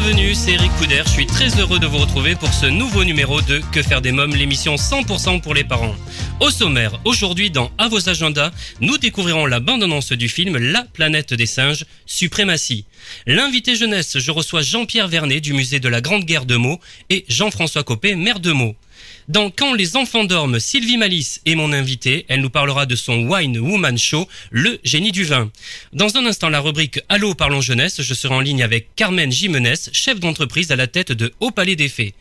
bienvenue, c'est Eric Couder. Je suis très heureux de vous retrouver pour ce nouveau numéro de Que faire des mômes, l'émission 100% pour les parents. Au sommaire, aujourd'hui dans À vos agendas, nous découvrirons la bande-annonce du film La planète des singes, Suprématie. L'invité jeunesse, je reçois Jean-Pierre Vernet du musée de la Grande Guerre de Meaux et Jean-François Copé, maire de Meaux. Dans Quand les enfants dorment, Sylvie Malice est mon invitée. Elle nous parlera de son Wine Woman Show, le génie du vin. Dans un instant, la rubrique Allô, parlons jeunesse. Je serai en ligne avec Carmen Jimenez, chef d'entreprise à la tête de Haut Palais des Fées.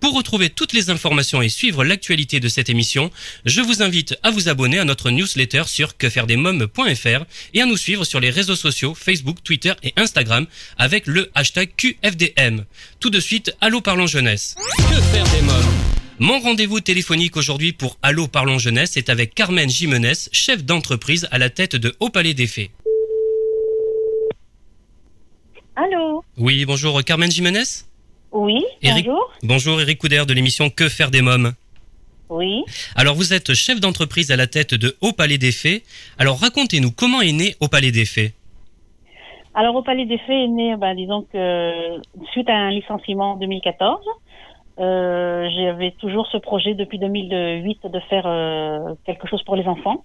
Pour retrouver toutes les informations et suivre l'actualité de cette émission, je vous invite à vous abonner à notre newsletter sur quefairedesmoms.fr et à nous suivre sur les réseaux sociaux Facebook, Twitter et Instagram avec le hashtag QFDM. Tout de suite, Allô, parlons jeunesse. Que faire des mômes? Mon rendez-vous téléphonique aujourd'hui pour Allô Parlons Jeunesse est avec Carmen Jimenez, chef d'entreprise à la tête de Haut Palais des Fées. Allô Oui, bonjour Carmen Jimenez Oui, Eric- bonjour. Bonjour Eric Couder de l'émission Que faire des mômes Oui. Alors vous êtes chef d'entreprise à la tête de Haut Palais des Fées. Alors racontez-nous comment est né Haut Palais des Fées Alors au Palais des Fées est né, bah, disons que suite à un licenciement en 2014, euh, j'avais toujours ce projet depuis 2008 de faire euh, quelque chose pour les enfants.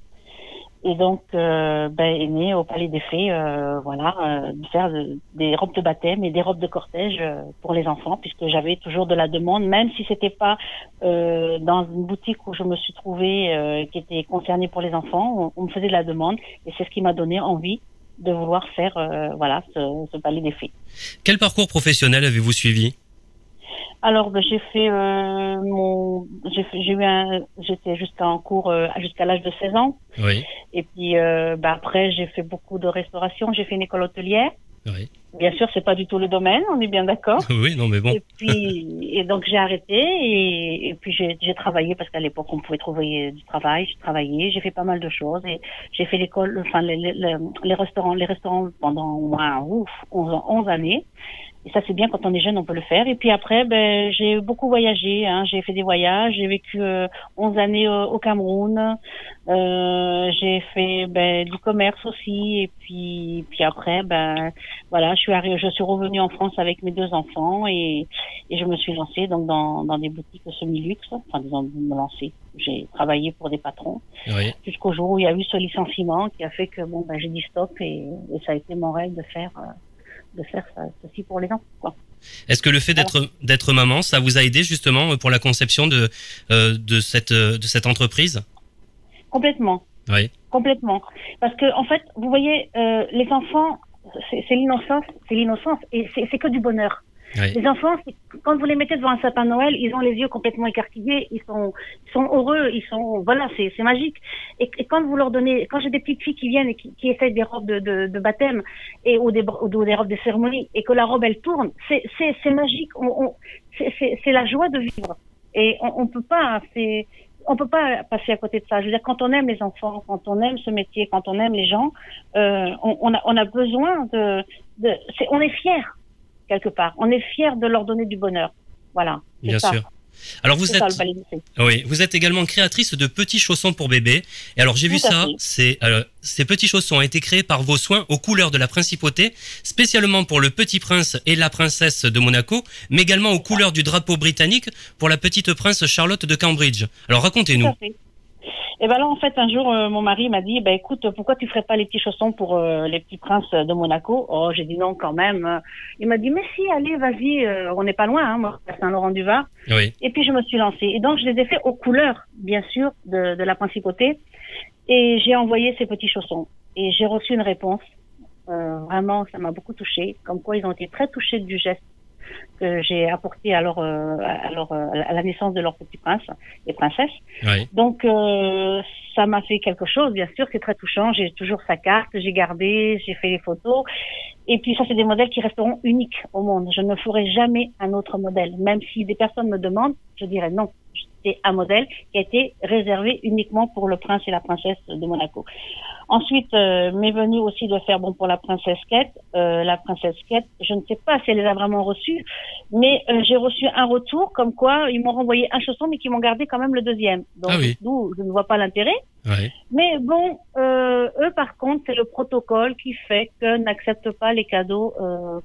Et donc, euh, ben, est né au Palais des Fées, euh, voilà, de faire de- des robes de baptême et des robes de cortège pour les enfants, puisque j'avais toujours de la demande, même si c'était pas dans une boutique où je me suis trouvée qui était concernée pour les enfants, on, me faisait de la demande, et c'est ce qui m'a donné envie de vouloir faire, voilà, ce, ce Palais des Fées. Quel parcours professionnel avez-vous suivi? Alors, ben, j'ai fait euh, mon, j'ai j'ai eu un, j'étais jusqu'à en cours euh, jusqu'à l'âge de 16 ans. Oui, Et puis euh, bah, après, j'ai fait beaucoup de restauration. J'ai fait une école hôtelière. oui. Bien sûr, c'est pas du tout le domaine, on est bien d'accord. Oui, non mais bon. Et puis, et donc j'ai arrêté et, et puis j'ai j'ai travaillé parce qu'à l'époque on pouvait trouver du travail. J'ai travaillé, j'ai fait pas mal de choses et j'ai fait l'école, enfin les, les, restaurants, les restaurants pendant au moins ouf, 11, ans- 11 années. Et ça c'est bien quand on est jeune, on peut le faire. Et puis après, ben j'ai beaucoup voyagé. Hein. J'ai fait des voyages. J'ai vécu euh, 11 années au, au Cameroun. Euh, j'ai fait ben, du commerce aussi. Et puis, puis après, ben voilà, je suis arrivée, je suis revenue en France avec mes deux enfants et, et je me suis lancée donc dans, dans des boutiques semi-luxe, enfin disons me lancer. J'ai travaillé pour des patrons Oui. jusqu'au jour où il y a eu ce licenciement qui a fait que bon ben j'ai dit stop et, et ça a été mon rêve de faire euh, de faire ça, ceci pour les enfants. Quoi. Est-ce que le fait d'être d'être maman, ça vous a aidé justement pour la conception de euh, de cette euh, de cette entreprise? Complètement. Oui. Complètement. Parce que en fait, vous voyez, euh, les enfants, c'est c'est l'innocence, c'est l'innocence et c'est c'est que du bonheur. Les enfants, quand vous les mettez devant un sapin Noël, ils ont les yeux complètement écarquillés, ils sont, ils sont heureux, ils sont, voilà, c'est, magique. Et, quand vous leur donnez, quand j'ai des petites filles qui viennent et qui, qui essayent des robes de, de, de baptême et ou des, ou des robes de cérémonie et que la robe elle tourne, c'est, magique. On, on, c'est, la joie de vivre. Et on, on peut pas, c'est, on peut pas passer à côté de ça. Je veux dire, quand on aime les enfants, quand on aime ce métier, quand on aime les gens, euh, on, a, on a besoin de, de c'est, on est fier quelque part. On est fier de leur donner du bonheur. Voilà. Bien ça. sûr. Alors vous ça, êtes oui, vous êtes également créatrice de petits chaussons pour bébés. Et alors j'ai vu ça, c'est euh, ces petits chaussons ont été créés par vos soins aux couleurs de la principauté, spécialement pour le petit prince et la princesse de Monaco, mais également aux couleurs du drapeau britannique pour la petite prince Charlotte de Cambridge. Alors racontez-nous. Et ben là, en fait, un jour, euh, mon mari m'a dit, ben écoute, pourquoi tu ferais pas les petits chaussons pour euh, les petits princes de Monaco? Oh, j'ai dit non quand même. Il m'a dit, mais si, allez, vas-y, euh, on n'est pas loin, hein, moi, à Saint-Laurent-du-Var. Oui. Et puis je me suis lancée. Et donc je les ai fait aux couleurs, bien sûr, de, de la principauté. Et j'ai envoyé ces petits chaussons. Et j'ai reçu une réponse. Vraiment, ça m'a beaucoup touchée. Comme quoi ils ont été très touchés du geste que j'ai apporté alors, euh, euh, à la naissance de leur petit prince et princesse. Oui. Donc euh, ça m'a fait quelque chose, bien sûr, c'est très touchant. J'ai toujours sa carte, j'ai gardé, j'ai fait les photos. Et puis ça, c'est des modèles qui resteront uniques au monde. Je ne ferai jamais un autre modèle, même si des personnes me demandent, je dirais non. C'est un modèle qui a été réservé uniquement pour le prince et la princesse de Monaco. Ensuite, euh, m'est venu aussi de faire bon pour la princesse Kate. Euh, la princesse Kate, je ne sais pas si elle les a vraiment reçus, mais euh, j'ai reçu un retour comme quoi ils m'ont renvoyé un chausson, mais qu'ils m'ont gardé quand même le deuxième. Donc, Ah oui. d'où je ne vois pas l'intérêt. Mais bon, euh, eux par contre, c'est le protocole qui fait que n'acceptent pas les cadeaux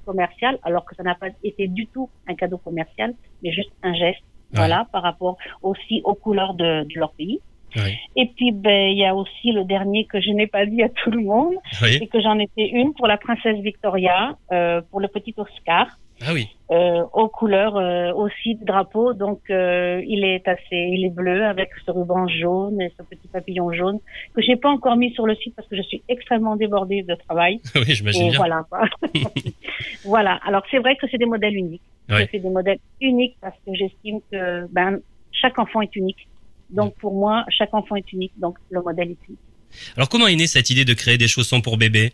commerciaux, alors que ça n'a pas été du tout un cadeau commercial, mais juste un geste, voilà, par rapport aussi aux couleurs de, de leur pays. Oui. Et puis, ben, il y a aussi le dernier que je n'ai pas dit à tout le monde, Oui. et que j'en ai fait une pour la princesse Victoria, euh, pour le petit Oscar, Ah oui. euh, aux couleurs euh, aussi du drapeau. Donc, euh, il est assez, il est bleu avec ce ruban jaune et ce petit papillon jaune que j'ai pas encore mis sur le site parce que je suis extrêmement débordée de travail. Oui, j'imagine voilà. voilà. Alors, c'est vrai que c'est des modèles uniques. Ouais. Je fais des modèles uniques parce que j'estime que ben chaque enfant est unique. Donc, pour moi, chaque enfant est unique. Donc, le modèle est unique. Alors comment est née cette idée de créer des chaussons pour bébé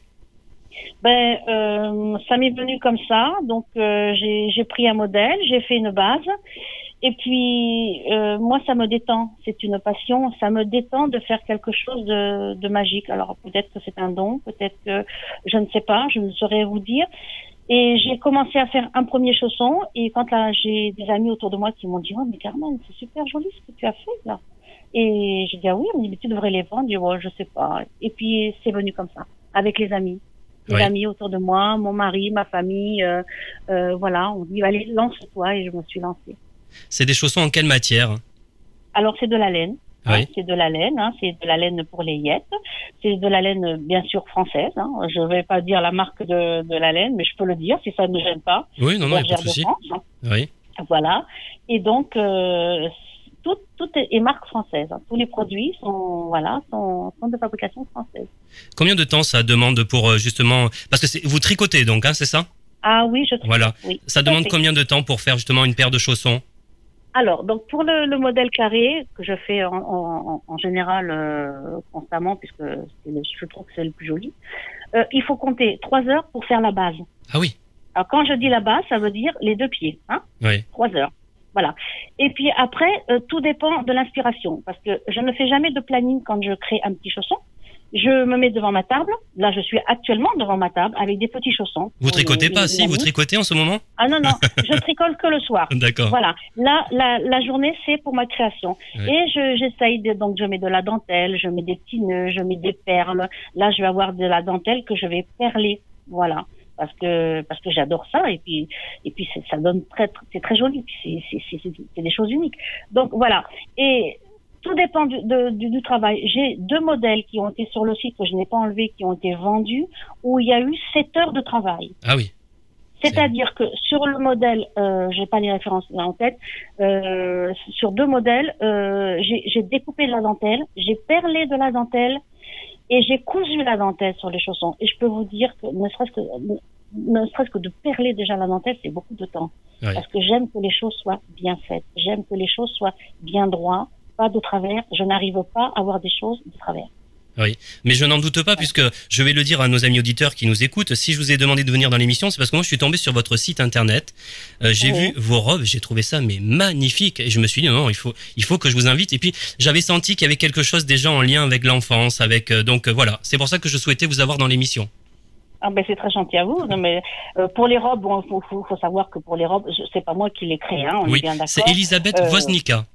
Ben, euh, ça m'est venu comme ça. Donc, euh, j'ai j'ai pris un modèle, j'ai fait une base. Et puis, euh, moi, ça me détend. C'est une passion. Ça me détend de faire quelque chose de, de magique. Alors, peut-être que c'est un don, peut-être que je ne sais pas, je ne saurais vous dire. Et j'ai commencé à faire un premier chausson. Et quand là, j'ai des amis autour de moi qui m'ont dit, oh, mais Carmen, c'est super joli ce que tu as fait là. Et j'ai dit, ah oui, on dit, mais tu devrais les vendre. Je dis, ouais, je sais pas. Et puis, c'est venu comme ça, avec les amis Oui. amis autour de moi, mon mari, ma famille, euh, euh, voilà, on dit allez lance-toi et je me suis lancée. C'est des chaussons en quelle matière? Alors c'est de la laine, hein, c'est de la laine, hein, c'est de la laine pour les yettes, c'est de la laine bien sûr française. Hein, je vais pas dire la marque de, de la laine, mais je peux le dire si ça ne gêne pas. Oui, non, non, il n'y a pas de de souci. France, hein. Oui. Voilà. Et donc, euh, tout, tout est, marque française. hein. Tous les produits sont, voilà, sont, sont de fabrication française. Combien de temps ça demande pour euh, justement... Parce que vous tricotez donc, hein, c'est ça? Ah oui, je trouve. Voilà. Oui. Ça demande combien de temps pour faire justement une paire de chaussons? Alors, donc pour le, le modèle carré que je fais en, en, en général euh, constamment, puisque le, je trouve que c'est le plus joli, euh, il faut compter trois heures pour faire la base. Ah oui. Alors quand je dis la base, ça veut dire les deux pieds, hein, Oui. trois heures. Voilà. Et puis après, euh, tout dépend de l'inspiration, parce que je ne fais jamais de planning quand je crée un petit chausson. Je me mets devant ma table. Là, je suis actuellement devant ma table avec des petits chaussons. Vous tricotez les- pas, les si Vous tricotez en ce moment? Ah non non, je tricole que le soir. D'accord. Voilà. Là, la, la journée, c'est pour ma création. Ouais. Et je, j'essaye de, donc je mets de la dentelle, je mets des petits nœuds, je mets des perles. Là, je vais avoir de la dentelle que je vais perler. Voilà. Parce que, parce que j'adore ça. Et puis, et puis, ça donne très, c'est très joli. C'est, c'est, c'est- c'est des choses uniques. Donc, voilà. Et, tout dépend du, de- du, du travail. J'ai deux modèles qui ont été sur le site que je n'ai pas enlevé, qui ont été vendus, où il y a eu sept heures de travail. Ah oui. C'est-à-dire que sur le modèle, euh, j'ai pas les références là en tête, euh, sur deux modèles, euh, j'ai découpé la dentelle, j'ai perlé de la dentelle et j'ai cousu la dentelle sur les chaussons. Et je peux vous dire que ne serait-ce que ne serait-ce que de perler déjà la dentelle, c'est beaucoup de temps. Parce que j'aime que les choses soient bien faites. J'aime que les choses soient bien droites, pas de travers. Je n'arrive pas à avoir des choses de travers. Mais je n'en doute pas, puisque je vais le dire à nos amis auditeurs qui nous écoutent. Si je vous ai demandé de venir dans l'émission, c'est parce que moi, je suis tombé sur votre site internet. Euh, j'ai Oui. vu vos robes, j'ai trouvé ça mais magnifique, et je me suis dit non, non, il faut, il faut que je vous invite. Et puis, j'avais senti qu'il y avait quelque chose déjà en lien avec l'enfance, avec euh, donc euh, voilà. C'est pour ça que je souhaitais vous avoir dans l'émission. Ah ben c'est très gentil à vous. Non, mais euh, pour les robes, bon, faut, faut, faut savoir que pour les robes, c'est pas moi qui les crée, hein, on est Oui, bien d'accord. c'est Elisabeth Euh, Woznica.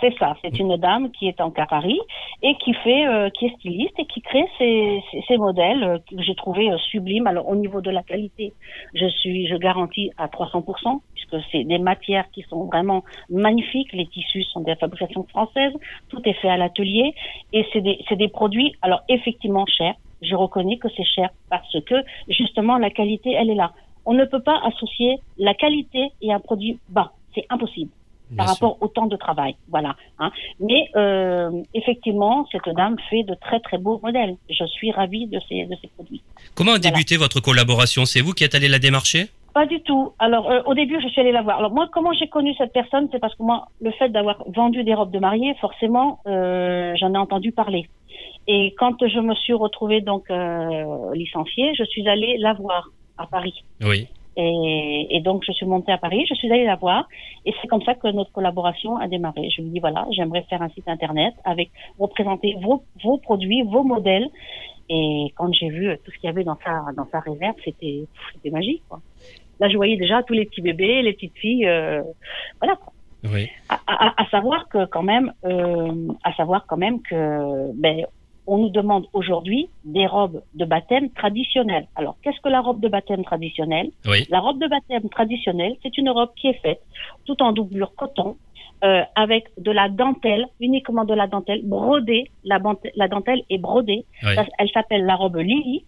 C'est ça, c'est une dame qui est encore à Paris et qui fait, euh, qui est styliste et qui crée ces, ces, ces modèles euh, que j'ai trouvé euh, sublimes. Alors au niveau de la qualité, je suis, je garantis à 300% puisque c'est des matières qui sont vraiment magnifiques. Les tissus sont des fabrications françaises, tout est fait à l'atelier et c'est des, c'est des produits alors effectivement chers. Je reconnais que c'est cher parce que justement la qualité elle est là. On ne peut pas associer la qualité et un produit bas, c'est impossible bien par sûr. rapport au temps de travail. Voilà. Hein. Mais euh, effectivement, cette dame fait de très très beaux modèles. Je suis ravie de ces, de ces produits. Comment a débuté votre collaboration? C'est vous qui êtes allé la démarcher? Pas du tout. Alors, euh, au début, je suis allée la voir. Alors, moi, comment j'ai connu cette personne? C'est parce que moi, le fait d'avoir vendu des robes de mariée, forcément, euh, j'en ai entendu parler. Et quand je me suis retrouvée donc licenciée, je suis allée la voir à Paris. Oui. Et, et, donc, je suis montée à Paris, je suis allée la voir, et c'est comme ça que notre collaboration a démarré. Je lui dis, voilà, j'aimerais faire un site internet avec, représenter vos, vos produits, vos modèles. Et quand j'ai vu tout ce qu'il y avait dans sa, dans sa réserve, c'était, c'était magique, quoi. Là, je voyais déjà tous les petits bébés, les petites filles, euh, voilà. Oui. À, à, à, savoir que quand même, euh, à savoir quand même que, ben, on nous demande aujourd'hui des robes de baptême traditionnelles. Alors, qu'est-ce que la robe de baptême traditionnelle? Oui. La robe de baptême traditionnelle, c'est une robe qui est faite tout en doublure coton, euh, avec de la dentelle, uniquement de la dentelle, brodée. La, la dentelle est brodée. Oui. Elle s'appelle la robe Lily.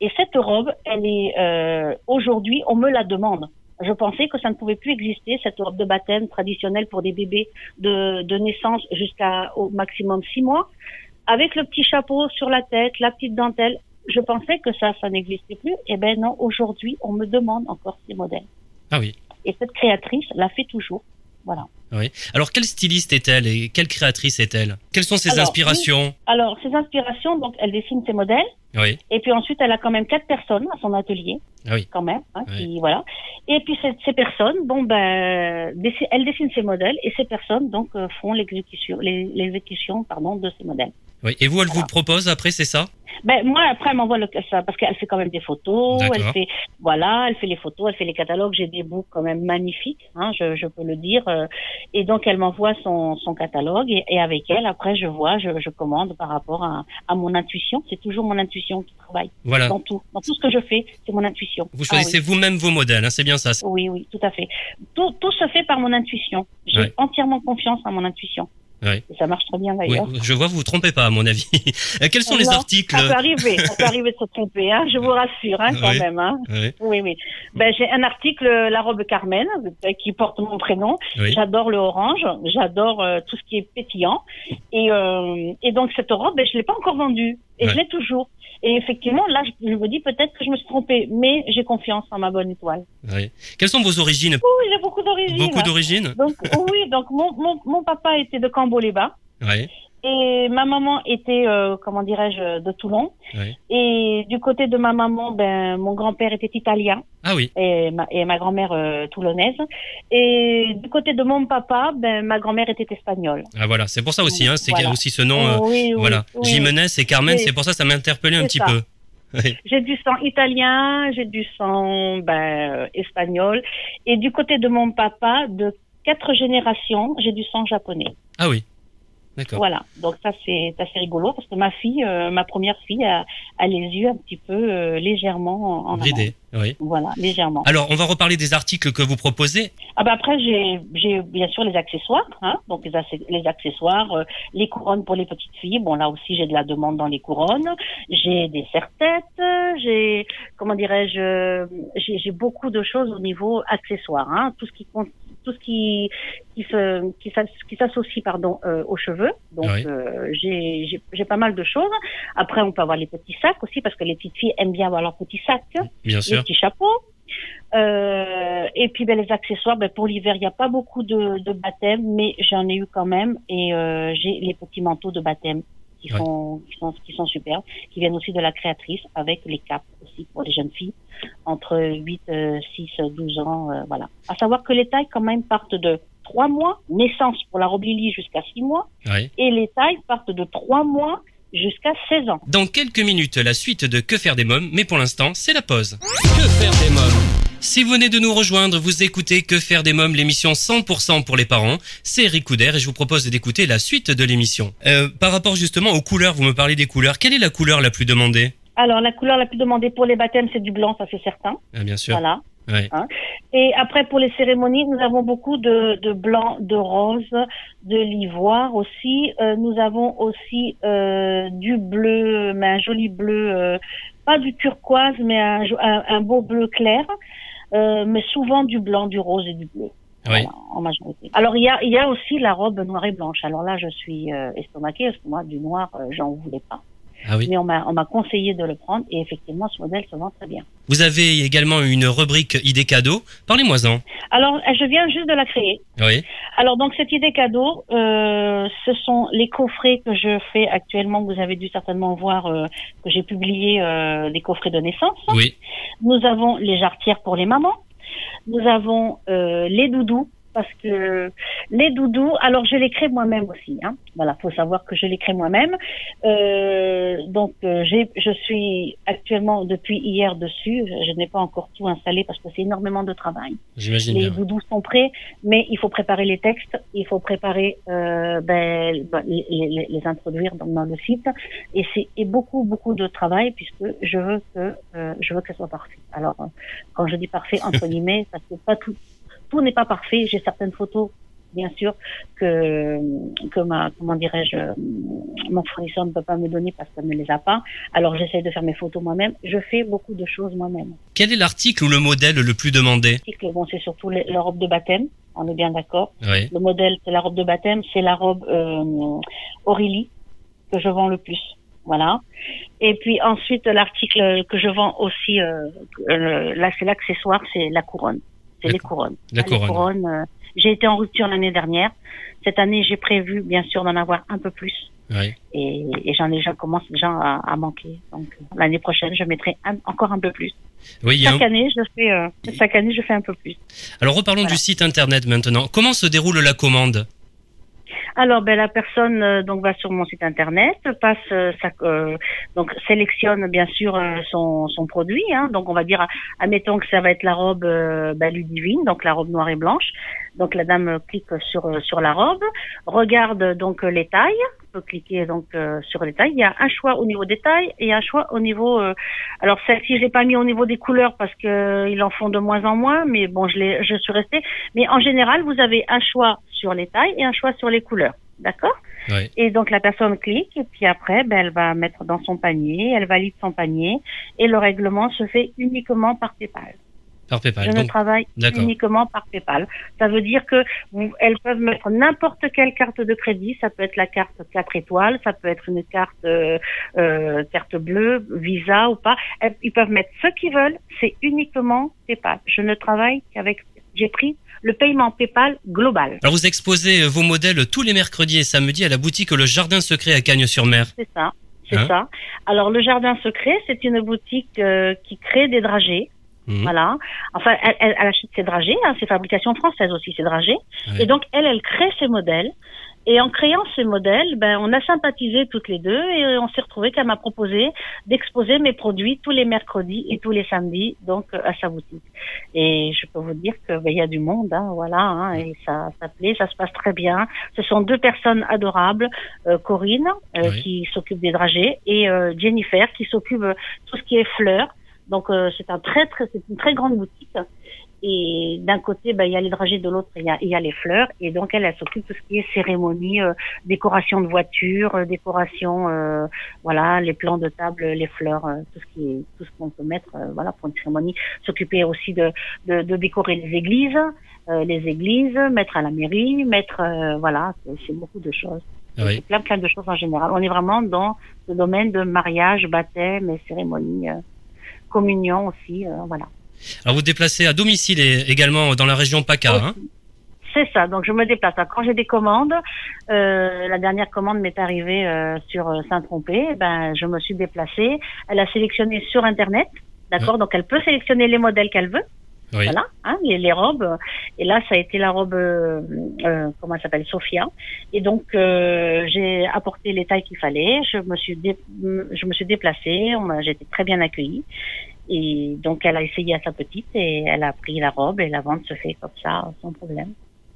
Et cette robe, elle est euh, aujourd'hui, on me la demande. Je pensais que ça ne pouvait plus exister, cette robe de baptême traditionnelle pour des bébés de, de naissance jusqu'à au maximum six mois avec le petit chapeau sur la tête, la petite dentelle. Je pensais que ça, ça n'existait plus. Eh ben non, aujourd'hui, on me demande encore ces modèles. Ah oui. Et cette créatrice la fait toujours. Voilà. Oui. Alors, quelle styliste est-elle et quelle créatrice est-elle? Quelles sont ses Alors, inspirations? oui. Alors, ses inspirations, donc, elle dessine ses modèles. Oui. Et puis ensuite, elle a quand même quatre personnes à son atelier. Ah oui. Quand même. Hein, Oui. qui, voilà. Et puis, ces, ces personnes, bon, ben, elle dessine ses modèles et ces personnes, donc, euh, font l'exécution, l'exécution, pardon, de ces modèles. Oui. Et vous, elle vous Voilà. propose après, c'est ça? Ben moi après elle m'envoie le ça parce qu'elle fait quand même des photos, elle fait voilà, elle fait les photos, elle fait les catalogues, j'ai des books quand même magnifiques, hein, je, je peux le dire. euh, et donc elle m'envoie son, son catalogue et, et avec elle après je vois, je, je commande par rapport à, à mon intuition. C'est toujours mon intuition qui travaille Voilà. dans tout, dans tout ce que je fais, c'est mon intuition. Vous Ah choisissez vous-même vos modèles, hein, c'est bien ça. oui. oui, oui, tout à fait. Tout, tout se fait par mon intuition. J'ai Ouais. entièrement confiance en mon intuition. Ouais. Et ça marche très bien Oui, d'ailleurs. je vois, vous vous trompez pas, à mon avis. Euh, Quels sont les articles Ça peut arriver, ça peut arriver de se tromper, hein, je vous rassure, hein, quand Oui. même. Hein. Oui, Oui, oui. Ben, j'ai un article, euh, La robe Carmen, euh, qui porte mon prénom. oui. J'adore le orange, j'adore euh, tout ce qui est pétillant. Et, euh, et donc, cette robe, ben, je l'ai pas encore vendue. Et Ouais. je l'ai toujours. Et effectivement, là, je, je me dis peut-être que je me suis trompée, mais j'ai confiance en ma bonne étoile. oui. Quelles sont vos origines? Oui, j'ai beaucoup d'origine. Beaucoup d'origines? Donc, oui, donc mon, mon, mon papa était de Cambo-les-Bains. Oui, Et ma maman était, euh, comment dirais-je, de Toulon. oui. Et du côté de ma maman, ben, mon grand-père était italien. Ah oui, et ma, et ma grand-mère euh, toulonnaise. Et du côté de mon papa, ben, ma grand-mère était espagnole. ah voilà, c'est pour ça aussi, hein, c'est qu'il y a Voilà. aussi ce nom. euh, oui, oui, voilà, oui. Jimenez et Carmen, c'est pour ça que ça m'a interpellé un petit ça. peu. Oui. J'ai du sang italien, j'ai du sang ben, espagnol. Et du côté de mon papa, de quatre générations, j'ai du sang japonais. Ah oui. Voilà. Donc ça c'est assez rigolo parce que ma fille, euh, ma première fille, a, a les yeux un petit peu euh, légèrement en, Bridé, oui. Voilà, légèrement. Alors, on va reparler des articles que vous proposez. Ah bah après j'ai bien sûr les accessoires, hein, donc les, ac- les accessoires, euh, les couronnes pour les petites filles. Bon là aussi j'ai de la demande dans les couronnes. J'ai des serre-têtes, j'ai comment dirais-je, j'ai j'ai beaucoup de choses au niveau accessoires, hein, tout ce qui compte tout ce qui qui se qui s'as- qui s'associe pardon euh, aux cheveux. Donc Oui. euh, j'ai j'ai j'ai pas mal de choses. Après on peut avoir les petits sacs aussi parce que les petites filles aiment bien avoir leurs petits sacs Bien les sûr. petits chapeaux. Euh, et puis ben, les accessoires, ben, pour l'hiver, il n'y a pas beaucoup de, de baptême, mais j'en ai eu quand même. Et euh, j'ai les petits manteaux de baptême qui, Ouais. sont, qui, sont, qui sont superbes, qui viennent aussi de la créatrice, avec les capes aussi pour les jeunes filles, entre 8, euh, 6, 12 ans. euh, voilà. À savoir que les tailles quand même partent de 3 mois, naissance pour la robe Lily jusqu'à 6 mois, Oui. et les tailles partent de 3 mois jusqu'à 16 ans. Dans quelques minutes, la suite de Que faire des mômes, mais pour l'instant, c'est la pause. Que faire des mômes Si vous venez de nous rejoindre, vous écoutez Que faire des mômes, l'émission 100% pour les parents. C'est Eric Couder et je vous propose d'écouter la suite de l'émission. Euh, par rapport justement aux couleurs, vous me parlez des couleurs. Quelle est la couleur la plus demandée? Alors la couleur la plus demandée pour les baptêmes, c'est du blanc, ça c'est certain. ah, Bien sûr. Voilà. Ouais. Et après, pour les cérémonies, nous avons beaucoup de, de blanc, de rose, de l'ivoire aussi. Euh, nous avons aussi euh, du bleu, mais un joli bleu, euh, pas du turquoise, mais un, jo- un, un beau bleu clair. Mais souvent du blanc, du rose et du bleu. Oui. En majorité. Alors il y a, y a aussi la robe noire et blanche. Alors là, je suis estomaquée parce que moi, du noir, j'en voulais pas. Ah oui. mais on m'a on m'a conseillé de le prendre et effectivement ce modèle se vend très bien. Vous avez également une rubrique idées cadeaux. Parlez-moi-en. Alors je viens juste de la créer. Oui. Alors donc cette idée cadeau, euh, ce sont les coffrets que je fais actuellement. Vous avez dû certainement voir euh, que j'ai publié euh, des coffrets de naissance. Oui. Nous avons les jarretières pour les mamans. Nous avons euh, les doudous parce que les doudous, alors je les crée moi-même aussi. Hein. Voilà, faut savoir que je les crée moi-même. Euh, donc euh, j'ai, je suis actuellement depuis hier dessus. Je n'ai pas encore tout installé parce que c'est énormément de travail. J'imagine Les bien. doudous sont prêts, mais il faut préparer les textes, il faut préparer euh, ben, ben, les, les- les introduire dans, dans le site, et c'est et beaucoup beaucoup de travail puisque je veux que euh, je veux que ce soit parfait. Alors euh, quand je dis parfait entre guillemets, parce que pas tout tout n'est pas parfait. J'ai certaines photos bien sûr que que ma comment dirais-je mon fournisseur ne peut pas me donner parce qu'elle ne les a pas. Alors j'essaie de faire mes photos moi-même. Je fais beaucoup de choses moi-même Quel est l'article ou le modèle le plus demandé article, bon, c'est surtout les- la robe de baptême, on est bien d'accord. Oui. Le modèle, c'est la robe de baptême, c'est la robe euh, Aurélie que je vends le plus. Voilà. Et puis ensuite, l'article que je vends aussi, euh, euh, là, c'est l'accessoire, c'est la couronne. C'est les couronnes. La Les couronne. couronnes, euh, j'ai été en rupture l'année dernière. Cette année, j'ai prévu, bien sûr, d'en avoir un peu plus. Oui. Et, et j'en ai, j'en commence déjà à, à manquer. Donc, euh, l'année prochaine, je mettrai un- encore un peu plus. Oui, a un- Chaque année, je fais, euh, chaque année, je fais un peu plus. Alors reparlons Voilà. du site internet maintenant. Comment se déroule la commande? Alors, ben, la personne euh, donc va sur mon site internet, passe euh, sa, euh, donc sélectionne bien sûr euh, son, son produit. Hein, donc, on va dire, admettons que ça va être la robe ben, Ludivine, donc la robe noire et blanche. Donc, la dame clique sur sur la robe, regarde donc les tailles, peut cliquer donc euh, sur les tailles. Il y a un choix au niveau des tailles et un choix au niveau. euh, alors, celle-ci, je l'ai pas mis au niveau des couleurs parce que euh, ils en font de moins en moins, mais bon, je l'ai, je suis restée. Mais en général, vous avez un choix sur les tailles et un choix sur les couleurs. D'accord? Oui. Et donc la personne clique et puis après, ben, elle va mettre dans son panier, elle valide son panier et le règlement se fait uniquement par PayPal. Par PayPal. Je ne travaille uniquement par PayPal. Ça veut dire que vous- elles peuvent mettre n'importe quelle carte de crédit. Ça peut être la carte 4 étoiles, ça peut être une carte euh, euh, carte bleue, Visa ou pas. Elles- Ils peuvent mettre ce qu'ils veulent. C'est uniquement PayPal. Je ne travaille qu'avec. J'ai pris le paiement PayPal global. alors vous exposez euh, vos modèles tous les mercredis et samedis à la boutique Le Jardin Secret à Cagnes-sur-Mer. C'est ça. C'est Hein ça. Alors le jardin secret, c'est une boutique euh, qui crée des dragées. Mhm. Voilà. Enfin, elle, elle, elle achète ses dragées. Hein, c'est fabrication française aussi ces dragées. Ouais. Et donc elle, elle crée ses modèles. Et en créant ces modèles, ben on a sympathisé toutes les deux et on s'est retrouvé qu'elle m'a proposé d'exposer mes produits tous les mercredis et tous les samedis donc euh, à sa boutique. Et je peux vous dire que ben, il y a du monde, hein, voilà, hein, et ça, ça plaît, ça se passe très bien. Ce sont deux personnes adorables, euh, Corinne euh, Oui. qui s'occupe des dragées et euh, Jennifer qui s'occupe de tout ce qui est fleurs. Donc euh, c'est un très très c'est une très grande boutique. Et d'un côté, ben, il y a les dragées, de l'autre, il y a, il y a les fleurs. Et donc, elle, elle s'occupe de tout ce qui est cérémonie, euh, décoration de voitures, euh, décoration, euh, voilà, les plans de table, les fleurs, euh, tout ce qui est, tout ce qu'on peut mettre, euh, voilà, pour une cérémonie. S'occuper aussi de, de, de décorer les églises, euh, les églises, mettre à la mairie, mettre, euh, voilà, c'est beaucoup de choses. Oui. C'est plein, plein de choses en général. On est vraiment dans le domaine de mariage, baptême et cérémonie, euh, communion aussi, euh, voilà. Alors vous déplacez à domicile et également dans la région PACA. Hein C'est ça, donc je me déplace. Alors, Quand j'ai des commandes, euh, la dernière commande m'est arrivée euh, sur euh, Saint-Tropez, ben je me suis déplacée. Elle a sélectionné sur Internet, d'accord Donc elle peut sélectionner les modèles qu'elle veut, voilà, hein, les, les robes. Et là, ça a été la robe, euh, euh, comment elle s'appelle, Sophia. Et donc euh, j'ai apporté les tailles qu'il fallait. Je me suis dé- je me suis déplacée. J'ai été très bien accueillie. Et donc elle a essayé à sa petite et elle a pris la robe et la vente se fait comme ça sans problème.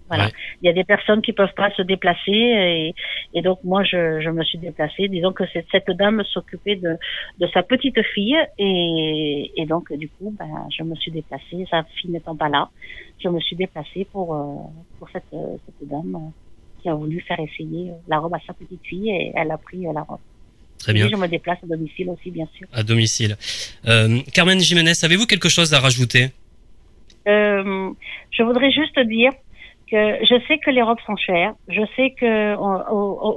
Voilà. Ouais. Il y a des personnes qui peuvent pas se déplacer et, et donc moi je, je me suis déplacée. Disons que cette, cette dame s'occupait de, de sa petite fille et, et donc du coup ben, je me suis déplacée. Sa fille n'étant pas là, je me suis déplacée pour euh, pour cette, cette dame qui a voulu faire essayer la robe à sa petite fille et elle a pris la robe. Très bien. Et je me déplace à domicile aussi bien sûr. À domicile. Euh, Carmen Jiménez, avez-vous quelque chose à rajouter? Euh, je voudrais juste dire que je sais que les robes sont chères. Je sais que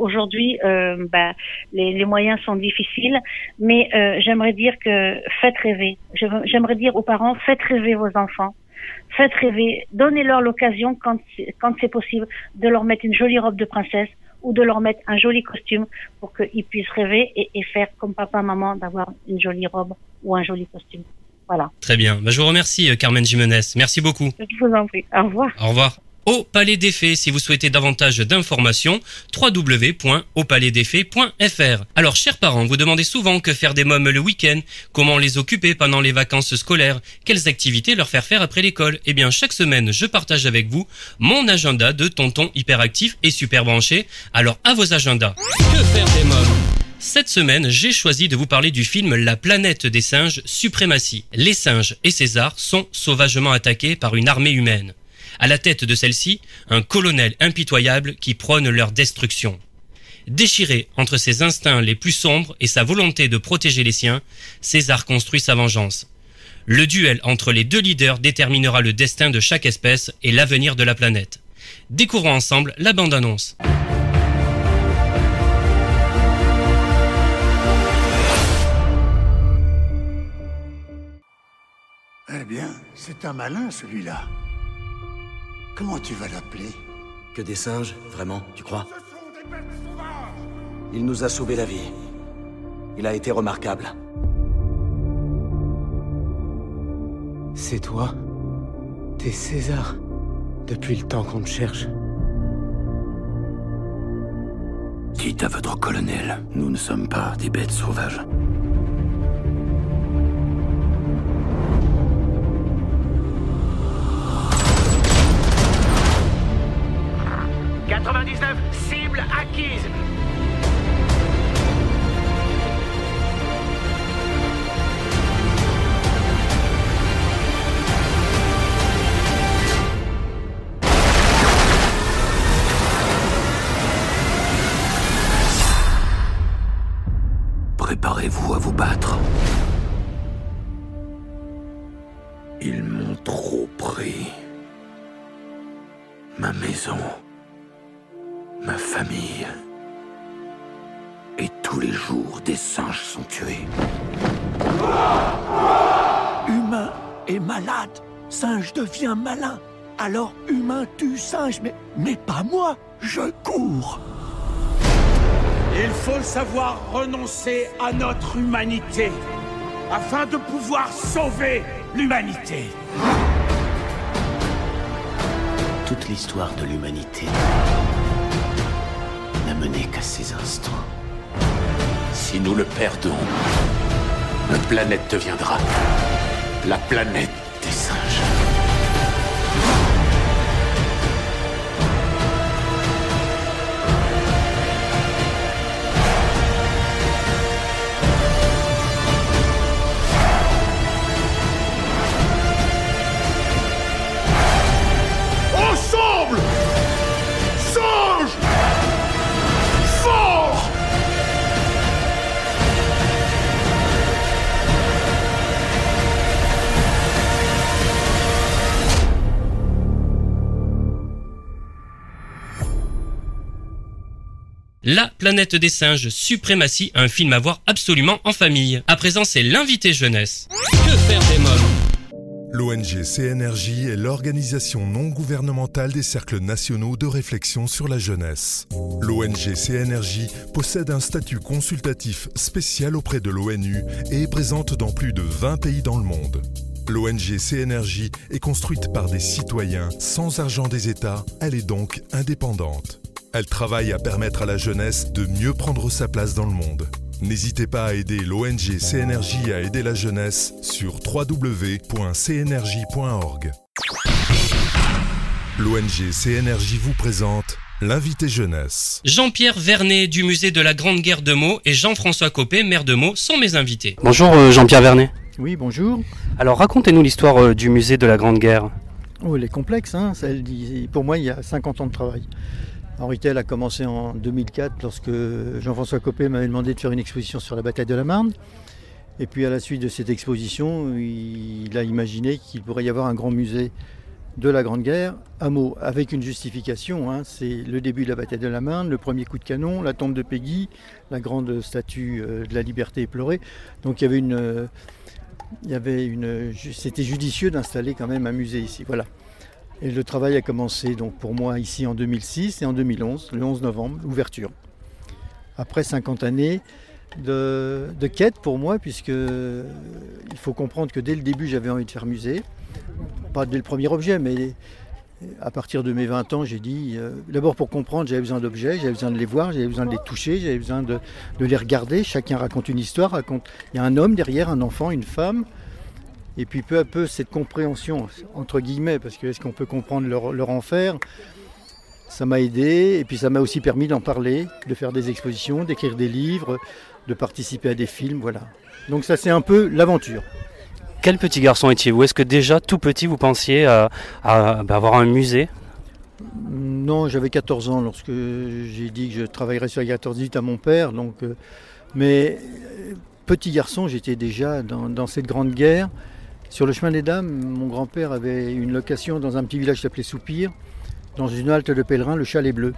aujourd'hui, euh, bah, les, les, moyens sont difficiles, mais euh, j'aimerais dire que faites rêver. J'aimerais dire aux parents, faites rêver vos enfants. Faites rêver, donnez-leur l'occasion quand quand c'est possible de leur mettre une jolie robe de princesse ou de leur mettre un joli costume pour qu'ils puissent rêver et, et faire comme papa maman d'avoir une jolie robe ou un joli costume. Voilà. Très bien. Bah, je vous remercie, euh, Carmen Jimenez. Merci beaucoup. Je vous en prie. Au revoir. Au revoir au Palais des Fées. Si vous souhaitez davantage d'informations, www.aupalaisdesfées.fr. Alors, chers parents, vous demandez souvent que faire des mômes le week-end, comment les occuper pendant les vacances scolaires, quelles activités leur faire faire après l'école. Eh bien, chaque semaine, je partage avec vous mon agenda de tonton hyperactif et super branché. Alors, à vos agendas. Que faire des mômes? Cette semaine, j'ai choisi de vous parler du film La planète des singes, Suprématie. Les singes et César sont sauvagement attaqués par une armée humaine. À la tête de celle-ci, un colonel impitoyable qui prône leur destruction. Déchiré entre ses instincts les plus sombres et sa volonté de protéger les siens, César construit sa vengeance. Le duel entre les deux leaders déterminera le destin de chaque espèce et l'avenir de la planète. Découvrons ensemble la bande-annonce. Eh bien, c'est un malin celui-là. Comment tu vas l'appeler? Que des singes, vraiment, tu crois? Il nous a sauvé la vie. Il a été remarquable. C'est toi? T'es César? Depuis le temps qu'on te cherche? Dites à votre colonel, nous ne sommes pas des bêtes sauvages. 99, cible acquise. Singe devient malin. Alors humain tue singe, mais, mais pas moi. Je cours. Il faut savoir renoncer à notre humanité afin de pouvoir sauver l'humanité. Toute l'histoire de l'humanité mené qu'à ces instants. Si nous le perdons, notre planète deviendra la planète La planète des singes, Suprématie, un film à voir absolument en famille. À présent, c'est l'invité jeunesse. Que faire des mômes L'ONG CNRJ est l'organisation non gouvernementale des cercles nationaux de réflexion sur la jeunesse. L'ONG CNRJ possède un statut consultatif spécial auprès de l'ONU et est présente dans plus de 20 pays dans le monde. L'ONG CNRJ est construite par des citoyens sans argent des États, elle est donc indépendante. Elle travaille à permettre à la jeunesse de mieux prendre sa place dans le monde. N'hésitez pas à aider l'ONG CNRJ à aider la jeunesse sur www.cnrj.org. L'ONG CNRJ vous présente l'invité jeunesse. Jean-Pierre Vernet du musée de la Grande Guerre de Meaux et Jean-François Copé, maire de Meaux, sont mes invités. Bonjour euh, Jean-Pierre Vernet. Oui, bonjour. Alors racontez-nous l'histoire euh, du musée de la Grande Guerre. Oh, elle est complexe, hein. pour moi il y a 50 ans de travail. Henri Tell a commencé en 2004 lorsque Jean-François Copé m'avait demandé de faire une exposition sur la bataille de la Marne. Et puis à la suite de cette exposition, il a imaginé qu'il pourrait y avoir un grand musée de la Grande Guerre, hameau avec une justification. hein. c'est le début de la bataille de la Marne, le premier coup de canon, la tombe de Peggy, la grande statue euh, de la liberté éplorée. Donc il y avait une, euh, c'était judicieux d'installer quand même un musée ici. Voilà. Et le travail a commencé donc pour moi ici en 2006 et en 2011, le 11 novembre, l'ouverture. Après 50 années de, quête pour moi, puisque euh, il faut comprendre que dès le début j'avais envie de faire musée. Pas dès le premier objet, mais à partir de mes 20 ans, j'ai dit, euh, d'abord pour comprendre, j'avais besoin d'objets, j'avais besoin de les voir, j'avais besoin de les toucher, j'avais besoin de, de les regarder. Chacun raconte une histoire, raconte. Il y a un homme derrière, un enfant, une femme. Et puis peu à peu, cette compréhension, entre guillemets, parce que est-ce qu'on peut comprendre leur, leur enfer Ça m'a aidé, et puis ça m'a aussi permis d'en parler, de faire des expositions, d'écrire des livres, de participer à des films, voilà. Donc ça c'est un peu l'aventure. Quel petit garçon étiez-vous? Est-ce que déjà tout petit vous pensiez à, à, bah, avoir un musée? Non, j'avais 14 ans lorsque j'ai dit que je travaillerais sur la 14 à mon père. Donc, euh, mais euh, petit garçon, j'étais déjà dans, dans cette grande guerre. Sur le chemin des dames, mon grand-père avait une location dans un petit village qui s'appelait Soupir, dans une halte de pèlerins, le Chalet Bleu.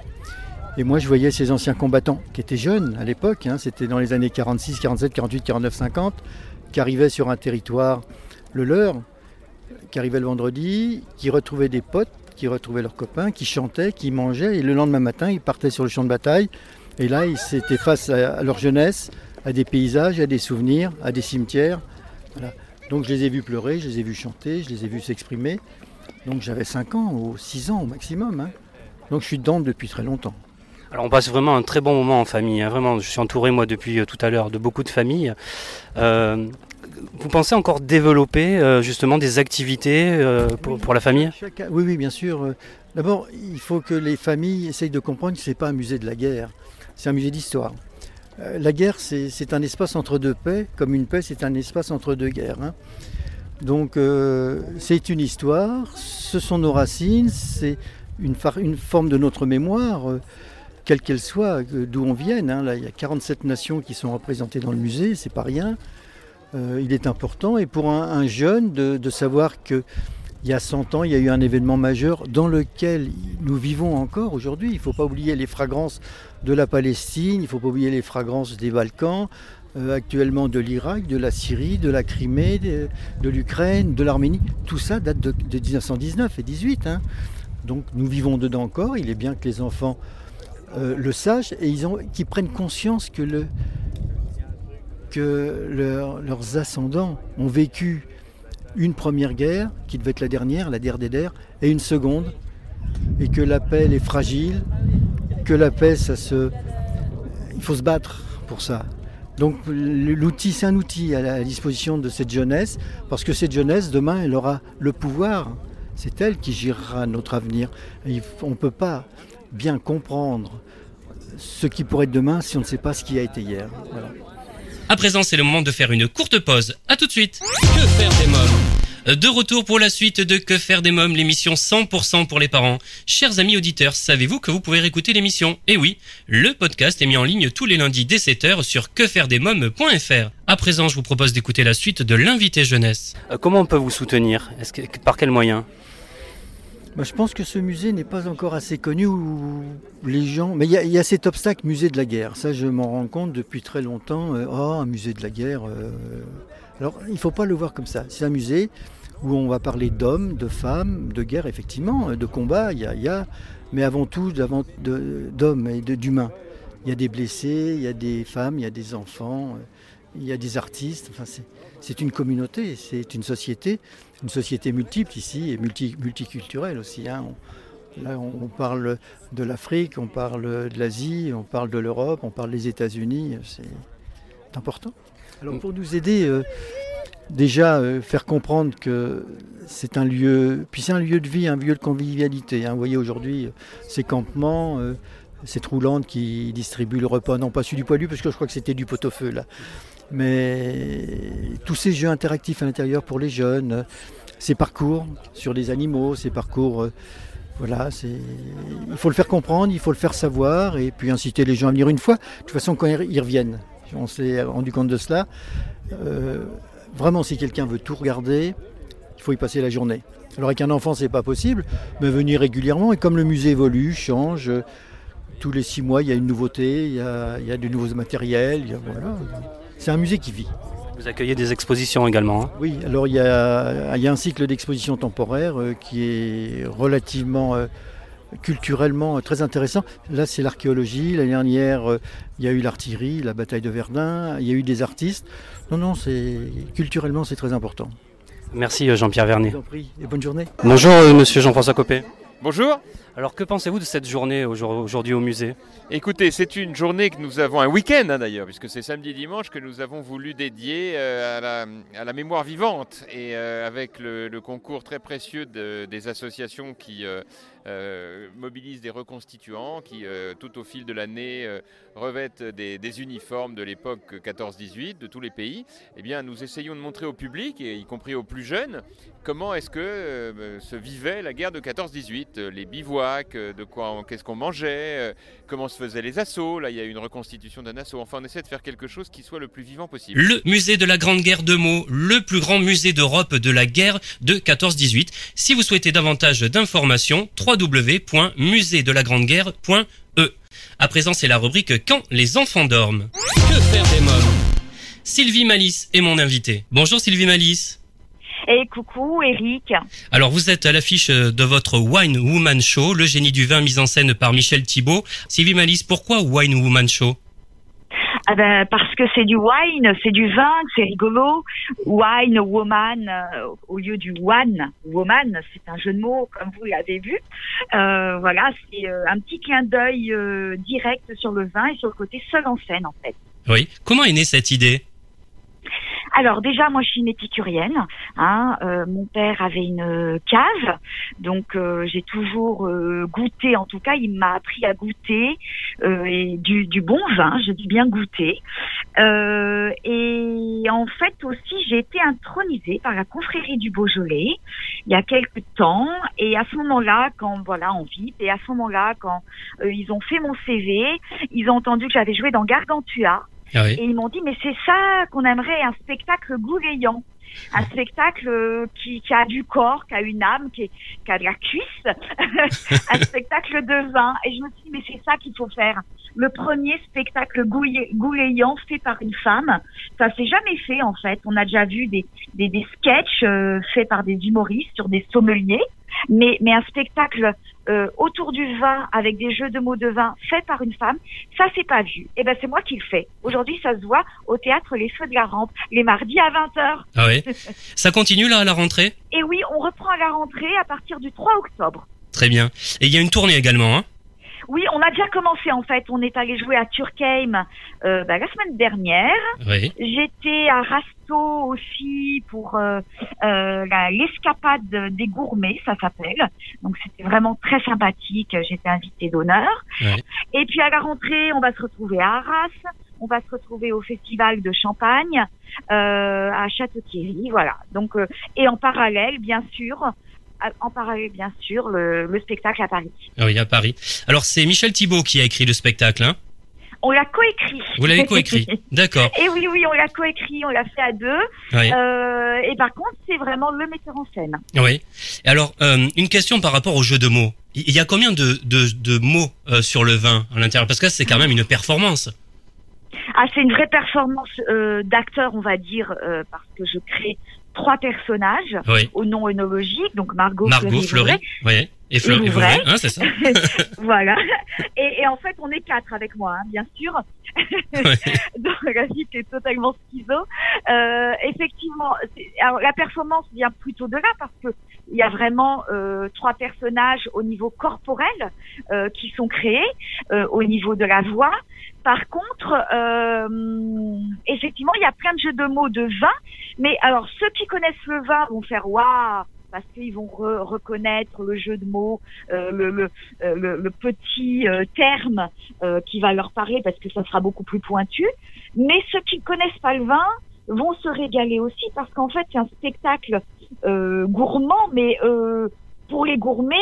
Et moi, je voyais ces anciens combattants qui étaient jeunes à l'époque, hein, c'était dans les années 46, 47, 48, 49, 50, qui arrivaient sur un territoire, le leur, qui arrivaient le vendredi, qui retrouvaient des potes, qui retrouvaient leurs copains, qui chantaient, qui mangeaient, et le lendemain matin, ils partaient sur le champ de bataille. Et là, ils étaient face à, leur jeunesse, à des paysages, à des souvenirs, à des cimetières. Donc je les ai vus pleurer, je les ai vus chanter, je les ai vus s'exprimer. Donc j'avais 5 ans ou 6 ans au maximum. hein. Donc je suis dedans depuis très longtemps. Alors on passe vraiment un très bon moment en famille, hein, vraiment. Je suis entouré moi depuis euh, tout à l'heure de beaucoup de familles. Euh, vous pensez encore développer euh, justement des activités euh, pour, pour la famille? oui, oui, bien sûr. D'abord, il faut que les familles essayent de comprendre que ce n'est pas un musée de la guerre, c'est un musée d'histoire. Euh, La guerre, c'est un espace entre deux paix, comme une paix, c'est un espace entre deux guerres. hein. Donc, euh, c'est une histoire, ce sont nos racines, c'est une, forme de notre mémoire, euh, quelle qu'elle soit, d'où on vienne. hein. Il y a 47 nations qui sont représentées dans le musée, c'est pas rien. Il est important, et pour un, un jeune, de savoir que il y a 100 ans, il y a eu un événement majeur dans lequel nous vivons encore aujourd'hui. Il ne faut pas oublier les fragrances de la Palestine, il ne faut pas oublier les fragrances des Balkans, euh, actuellement de l'Irak, de la Syrie, de la Crimée, de, l'Ukraine, de l'Arménie. Tout ça date de, de 1919 et 18. hein. Donc nous vivons dedans encore. Il est bien que les enfants euh, le sachent et qu'ils prennent conscience que, le, que leur- leurs ascendants ont vécu une première guerre, qui devait être la dernière, la guerre des der, et une seconde, et que la paix est fragile, que la paix, ça se, il faut se battre pour ça. Donc l'outil, c'est un outil à la disposition de cette jeunesse, parce que cette jeunesse, demain, elle aura le pouvoir. C'est elle qui gérera notre avenir. On ne peut pas bien comprendre ce qui pourrait être demain si on ne sait pas ce qui a été hier. À présent, c'est le moment de faire une courte pause. À tout de suite. Que faire des mômes De retour pour la suite de Que faire des mômes, l'émission 100% pour les parents. Chers amis auditeurs, savez-vous que vous pouvez réécouter l'émission? Eh oui, le podcast est mis en ligne tous les lundis dès 7h sur quefairedesmômes.fr. À présent, je vous propose d'écouter la suite de l'invité jeunesse. Euh, Comment on peut vous soutenir? Est-ce que, Par quels moyens Bah, je pense que ce musée n'est pas encore assez connu où les gens. Mais il y, a- cet obstacle musée de la guerre. Ça, je m'en rends compte depuis très longtemps. Euh, oh, un musée de la guerre. euh. Alors, il ne faut pas le voir comme ça. C'est un musée où on va parler d'hommes, de femmes, de guerre, effectivement, de combat. Il y a, y a- mais avant tout d'hommes et d'humains. Il y a des blessés, il y a des femmes, il y a des enfants, euh, il y a des artistes. Enfin, c'est une communauté, c'est une société, une société multiple ici et multi- multiculturelle aussi. hein. On- là, on, parle de l'Afrique, on parle de l'Asie, on parle de l'Europe, on parle des États-Unis. C'est important. Alors pour nous aider, euh, déjà euh, faire comprendre que c'est un lieu, puis c'est un lieu de vie, un lieu de convivialité. hein. Vous voyez aujourd'hui ces campements, euh, cette roulante qui distribue le repas, non pas celui du poilu, parce que je crois que c'était du pot-au-feu là. Mais tous ces jeux interactifs à l'intérieur pour les jeunes, ces parcours sur les animaux, ces parcours, euh, voilà, il faut le faire comprendre, il faut le faire savoir, et puis inciter les gens à venir une fois. De toute façon, quand ils reviennent, on s'est rendu compte de cela. Euh, vraiment, si quelqu'un veut tout regarder, il faut y passer la journée. Alors avec un enfant, c'est pas possible, mais venir régulièrement. Et comme le musée évolue, change, tous les six mois, il y a une nouveauté, il y a, de nouveaux matériels. voilà. C'est un musée qui vit. Vous accueillez des expositions également. hein Oui, alors il y a, il y a un cycle d'exposition temporaire euh, qui est relativement euh, culturellement euh, très intéressant. Là, c'est l'archéologie. L'année dernière, il y a eu l'artillerie, la bataille de Verdun. Il y a eu des artistes. Non, non, c'est culturellement, c'est très important. Merci Jean-Pierre Vernet. Je vous en prie et bonne journée. Bonjour monsieur Jean-François Copé. Bonjour. Alors que pensez-vous de cette journée aujourd- aujourd'hui au musée? Écoutez, c'est une journée que nous avons, un week-end hein, d'ailleurs, puisque c'est samedi dimanche que nous avons voulu dédier euh, à, la, à la mémoire vivante et euh, avec le, le concours très précieux de- des associations qui euh, euh, mobilisent des reconstituants, qui euh, tout au fil de l'année euh, revêtent des, uniformes de l'époque 14-18 de tous les pays. Eh bien, nous essayons de montrer au public, et y compris aux plus jeunes, comment est-ce que se vivait la guerre de 14-18, euh, les bivouacs, de quoi, qu'est-ce qu'on mangeait, comment se faisaient les assauts. Là, il y a une reconstitution d'un assaut. Enfin, on essaie de faire quelque chose qui soit le plus vivant possible. Le musée de la Grande Guerre de Meaux, le plus grand musée d'Europe de la guerre de 14-18. Si vous souhaitez davantage d'informations, www.muséedelagrande-guerre.e. À présent, c'est la rubrique Quand les enfants dorment. Que faire des mômes? Sylvie Malice est mon invitée. Bonjour Sylvie Malice. Et coucou Eric. Alors vous êtes à l'affiche de votre Wine Woman Show, le génie du vin mis en scène par Michel Thibault. Sylvie Malice, pourquoi Wine Woman Show? Ah ben, parce que c'est du wine, c'est du vin, c'est rigolo. Wine woman euh, au lieu du one woman, c'est un jeu de mots comme vous l'avez vu. Euh, voilà, c'est euh, un petit clin d'œil euh, direct sur le vin et sur le côté seul en scène en fait. Oui. Comment est née cette idée? Alors déjà, moi je suis une épicurienne. Hein, euh, mon père avait une euh, cave, donc euh, j'ai toujours euh, goûté. En tout cas, il m'a appris à goûter euh, du, du bon vin. Je dis bien goûter. Euh, et en fait aussi, j'ai été intronisée par la confrérie du Beaujolais il y a quelques temps. Et à ce moment-là, quand voilà en VIP, et à ce moment-là, quand ils ont fait mon CV, ils ont entendu que j'avais joué dans Gargantua. Ah. Et ils m'ont dit, mais c'est ça qu'on aimerait, un spectacle goulayant. Un spectacle euh, qui, qui a du corps, qui a une âme, qui, qui a de la cuisse. un spectacle de vin. Et je me suis dit, mais c'est ça qu'il faut faire. Le premier spectacle goulayant fait par une femme. Ça s'est jamais fait, en fait. On a déjà vu des, des, des sketchs euh, faits par des humoristes sur des sommeliers. Mais, mais un spectacle euh, autour du vin avec des jeux de mots de vin fait par une femme, ça c'est pas vu. Et ben c'est moi qui le fais. Aujourd'hui ça se voit au théâtre Les Feux de la Rampe les mardis à 20h. Ah oui. Ça continue là à la rentrée? Et oui, on reprend à la rentrée à partir du 3 octobre. Très bien. Et il y a une tournée également, hein? Oui, on a déjà commencé en fait. On est allé jouer à Turkheim euh, bah, la semaine dernière. Oui. J'étais à Rasto aussi pour euh, euh, l'escapade des gourmets, ça s'appelle. Donc c'était vraiment très sympathique. J'étais invitée d'honneur. Ouais. Et puis à la rentrée, on va se retrouver à Arras. On va se retrouver au festival de Champagne, euh, à Château-Thierry, voilà. Donc euh, et en parallèle, bien sûr, en parallèle, bien sûr, le, le spectacle à Paris. Ah oui, à Paris. Alors c'est Michel Thibault qui a écrit le spectacle, hein? On l'a coécrit. Vous l'avez coécrit D'accord. Et oui, oui, on l'a coécrit, on l'a fait à deux. Oui. Euh, et par contre, c'est vraiment le metteur en scène. Oui. Et Alors, euh, une question par rapport au jeu de mots. Il y a combien de, de, de mots euh, sur le vin à l'intérieur? Parce que c'est quand même une performance. Ah, c'est une vraie performance d'acteur, on va dire, parce que je crée trois personnages Oui. au nom œnologique, donc Margot, Margot, Fleury, Fleury. Oui. Et Fleury, Et hein, c'est ça voilà. Et, et en fait, on est quatre avec moi, hein, bien sûr. Donc la vie est totalement schizo. Euh, effectivement, alors, la performance vient plutôt de là parce que il y a vraiment euh, trois personnages au niveau corporel euh, qui sont créés, euh, au niveau de la voix. Par contre, euh, effectivement, il y a plein de jeux de mots de vin. Mais alors, ceux qui connaissent le vin vont faire waouh parce qu'ils vont re- reconnaître le jeu de mots, euh, le, euh, le, le petit euh, terme euh, qui va leur parler parce que ça sera beaucoup plus pointu. Mais ceux qui connaissent pas le vin vont se régaler aussi parce qu'en fait c'est un spectacle euh, gourmand, mais euh, pour les gourmets,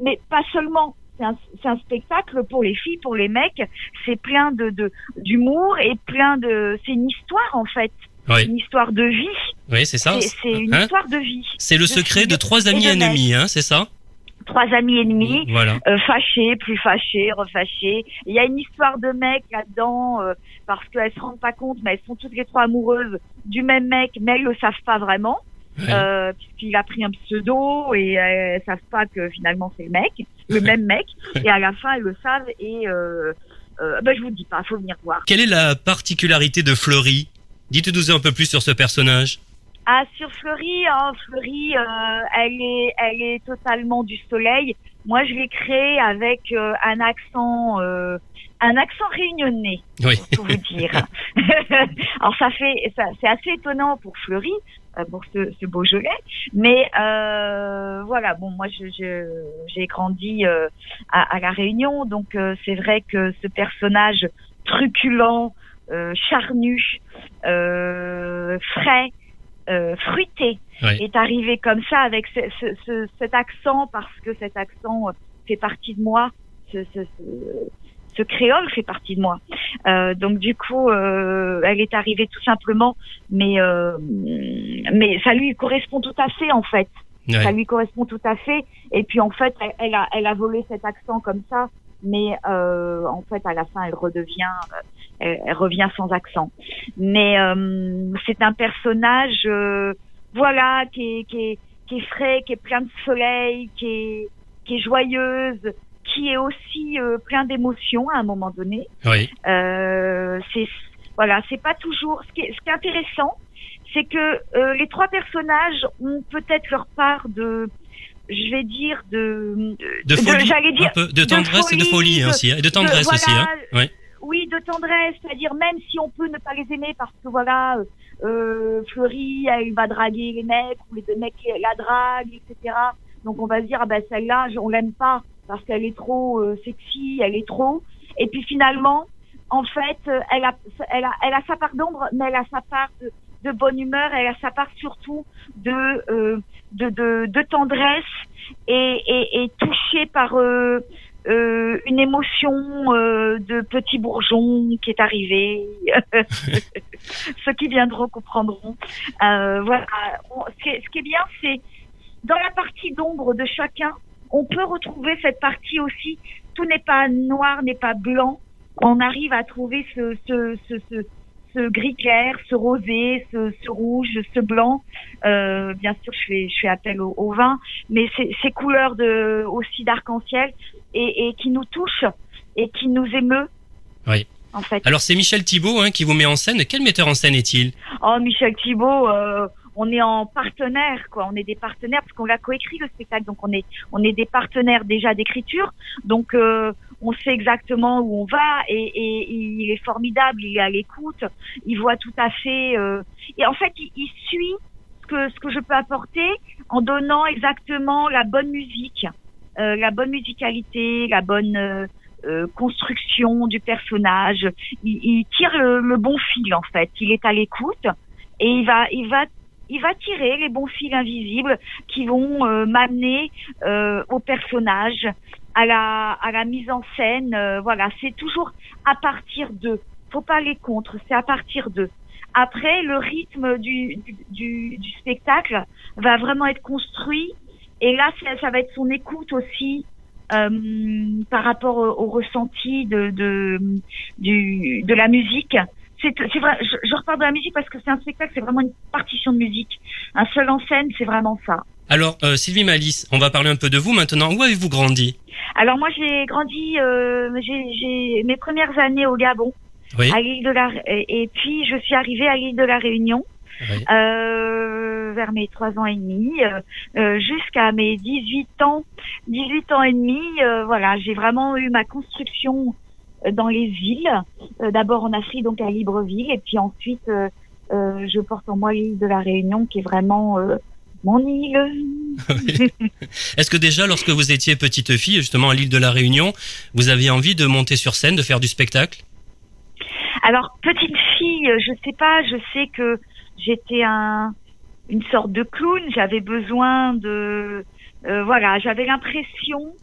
mais pas seulement. C'est un, un spectacle pour les filles, pour les mecs. C'est plein de- d'humour et plein de. C'est une histoire en fait. Oui. une histoire de vie. Oui, c'est ça. C'est une Hein histoire de vie. C'est le de secret de trois amis ennemis, hein, c'est ça? Trois amis ennemis, Voilà. euh, fâchés, plus fâchés, refâchés. Il y a une histoire de mecs là-dedans euh, parce qu'elles se rendent pas compte, mais elles sont toutes les trois amoureuses du même mec, mais elles le savent pas vraiment. Euh, puisqu'il a pris un pseudo et euh, elles savent pas que finalement c'est le mec, le même mec, et à la fin elles le savent et euh, euh, ben, je vous dis pas, faut venir voir. Quelle est la particularité de Fleury? Dites-nous un peu plus sur ce personnage. Ah, sur Fleury, hein, Fleury, euh, elle est, elle est totalement du soleil. Moi, je l'ai créée avec euh, un accent, euh, un accent réunionnais, Oui. pour vous dire. Alors, ça fait, ça, c'est assez étonnant pour Fleury, euh, pour ce, ce Beaujolais, mais voilà. Bon, moi, je, j'ai grandi à, à la Réunion, donc c'est vrai que ce personnage truculent, charnu, euh, frais, euh, fruité Oui. est arrivé comme ça avec ce, ce- ce- cet accent parce que cet accent euh, fait partie de moi, ce, ce, ce- ce créole fait partie de moi. Euh, donc du coup, euh, elle est arrivée tout simplement, mais euh, mais ça lui correspond tout à fait en fait. Ouais. Ça lui correspond tout à fait. Et puis en fait, elle, elle a elle a volé cet accent comme ça, mais euh, en fait à la fin, elle redevient euh, elle, elle revient sans accent. Mais euh, c'est un personnage, euh, voilà, qui est, qui, est, qui est frais, qui est plein de soleil, qui est, qui est joyeuse, qui est aussi euh, plein d'émotions à un moment donné. Oui. Euh, c'est voilà, c'est pas toujours. Ce qui est, ce qui est intéressant, c'est que euh, les trois personnages ont peut-être leur part de, je vais dire de, De folie, j'allais dire peu, de tendresse et de folie, hein, aussi, hein, et de tendresse aussi, hein. Ouais. Oui, de tendresse, c'est-à-dire même si on peut ne pas les aimer parce que voilà, euh, euh, Fleury, elle va draguer les mecs, ou les deux mecs la draguent, etc. Donc on va se dire, ah ben celle-là, on l'aime pas parce qu'elle est trop euh, sexy, elle est trop. Et puis finalement, en fait, euh, elle a, elle a, elle a sa part d'ombre, mais elle a sa part de, de bonne humeur, elle a sa part surtout de, euh, de, de, tendresse et, et, et touchée par euh, euh, une émotion euh, de petit bourgeon qui est arrivé. Ceux qui viendront comprendront. Euh, voilà. Ce, qui est, bien, c'est dans la partie d'ombre de chacun, on peut retrouver cette partie aussi. Tout n'est pas noir, n'est pas blanc. On arrive à trouver ce, ce, ce, ce, gris clair, ce rosé, ce, ce rouge, ce blanc. Euh, bien sûr, je fais, je fais appel au, au vin, mais ces couleurs de, aussi d'arc-en-ciel et, et qui nous touchent et qui nous émeut. Oui. En fait. Alors c'est Michel Thibault hein, qui vous met en scène. Quel metteur en scène est-il? Oh, Michel Thibault, euh, on est en partenaire, quoi. On est des partenaires parce qu'on l'a coécrit le spectacle, donc on est on est des partenaires déjà d'écriture. Donc euh, on sait exactement où on va et, et il est formidable. Il est à l'écoute, il voit tout à fait. euh, et en fait, il, il suit ce que ce que je peux apporter en donnant exactement la bonne musique, euh, la bonne musicalité, la bonne euh, euh, construction du personnage. Il, il tire le, le bon fil en fait. Il est à l'écoute et il va, il va, il va tirer les bons fils invisibles qui vont euh, m'amener euh, au personnage, à la, à la mise en scène. voilà, c'est toujours à partir d'eux. Faut pas aller contre, c'est à partir d'eux. Après, le rythme du, du, du spectacle va vraiment être construit et là, ça, ça va être son écoute aussi euh, par rapport au, au ressenti de, de, du, de la musique. C'est, c'est vrai, je, je repars de la musique parce que c'est un spectacle, c'est vraiment une partition de musique. Un seul en scène, c'est vraiment ça. Alors euh, Sylvie Malice, on va parler un peu de vous maintenant. Où avez-vous grandi? Alors moi, j'ai grandi, euh, j'ai, j'ai mes premières années au Gabon, Oui. à l'île de la, et, et puis je suis arrivée à l'île de la Réunion. Oui. Euh, vers mes trois ans et demi, euh, euh, jusqu'à mes 18 ans, 18 ans et demi, voilà, j'ai vraiment eu ma construction dans les îles. Euh, D'abord en Afrique, donc à Libreville, et puis ensuite, je porte en moi l'île de la Réunion, qui est vraiment mon île. Est-ce que déjà, lorsque vous étiez petite fille, justement à l'île de la Réunion, vous aviez envie de monter sur scène, de faire du spectacle? Alors, petite fille, je sais pas, je sais que j'étais un, une sorte de clown, j'avais besoin de... euh, voilà, j'avais l'impression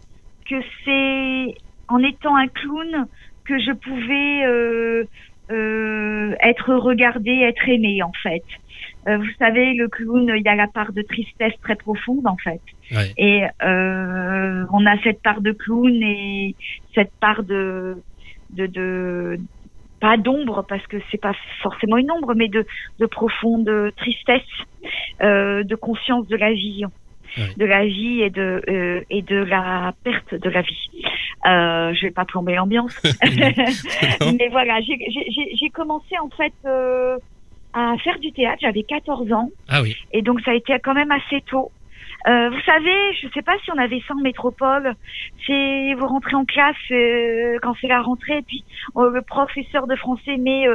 que c'est en étant un clown que je pouvais euh, euh, être regardé, être aimé en fait. Vous savez, le clown, il y a la part de tristesse très profonde en fait. Ouais. Et on a cette part de clown et cette part de de, de pas d'ombre parce que c'est pas forcément une ombre, mais de, de profonde tristesse, euh, de conscience de la vie, de la vie et de euh, et de la perte de la vie. Euh, je vais pas plomber l'ambiance, mais voilà, j'ai- commencé en fait euh, à faire du théâtre. J'avais 14 ans. Ah oui. Et donc ça a été quand même assez tôt. Euh, vous savez, je sais pas si on avait ça en métropole. C'est vous rentrez en classe euh, quand c'est la rentrée, et puis euh, le professeur de français met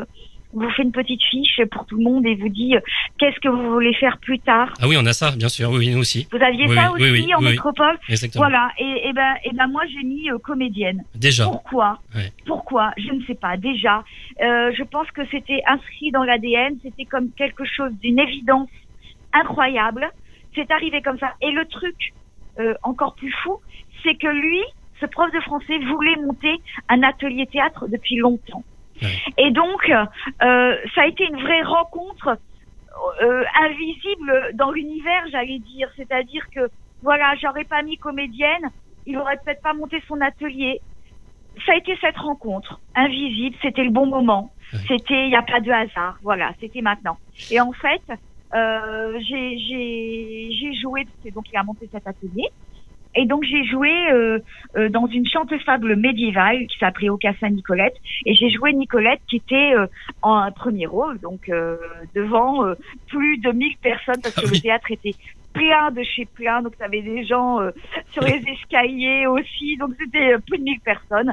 vous fait une petite fiche pour tout le monde et vous dit qu'est-ce que vous voulez faire plus tard. Ah oui, on a ça, bien sûr. Oui, nous aussi. Vous aviez Oui, ça oui, aussi oui, en métropole Exactement. Voilà. Et, et ben et ben moi j'ai mis comédienne. Déjà. Pourquoi Ouais. Pourquoi Je ne sais pas. Déjà, je pense que c'était inscrit dans l'ADN. C'était comme quelque chose d'une évidence incroyable. C'est arrivé comme ça. Et le truc euh, encore plus fou, c'est que lui, ce prof de français, voulait monter un atelier théâtre depuis longtemps. Et donc, euh, ça a été une vraie rencontre euh, invisible dans l'univers, j'allais dire. C'est-à-dire que, voilà, j'aurais pas mis comédienne, il aurait peut-être pas monté son atelier. Ça a été cette rencontre invisible, c'était le bon moment. C'était, il n'y a pas de hasard, voilà, c'était maintenant. Et en fait, euh, j'ai joué, c'est donc il a monté cet atelier. Et donc j'ai joué euh, euh, dans une chanteuse fable médiévale qui s'appelait Aucassin Nicolette. Et j'ai joué Nicolette qui était euh, en un premier rôle, donc euh, devant euh, plus de 1000 personnes parce que le théâtre était plein de chez plein. Donc tu avais des gens euh, sur les escaliers aussi. Donc c'était plus de 1000 personnes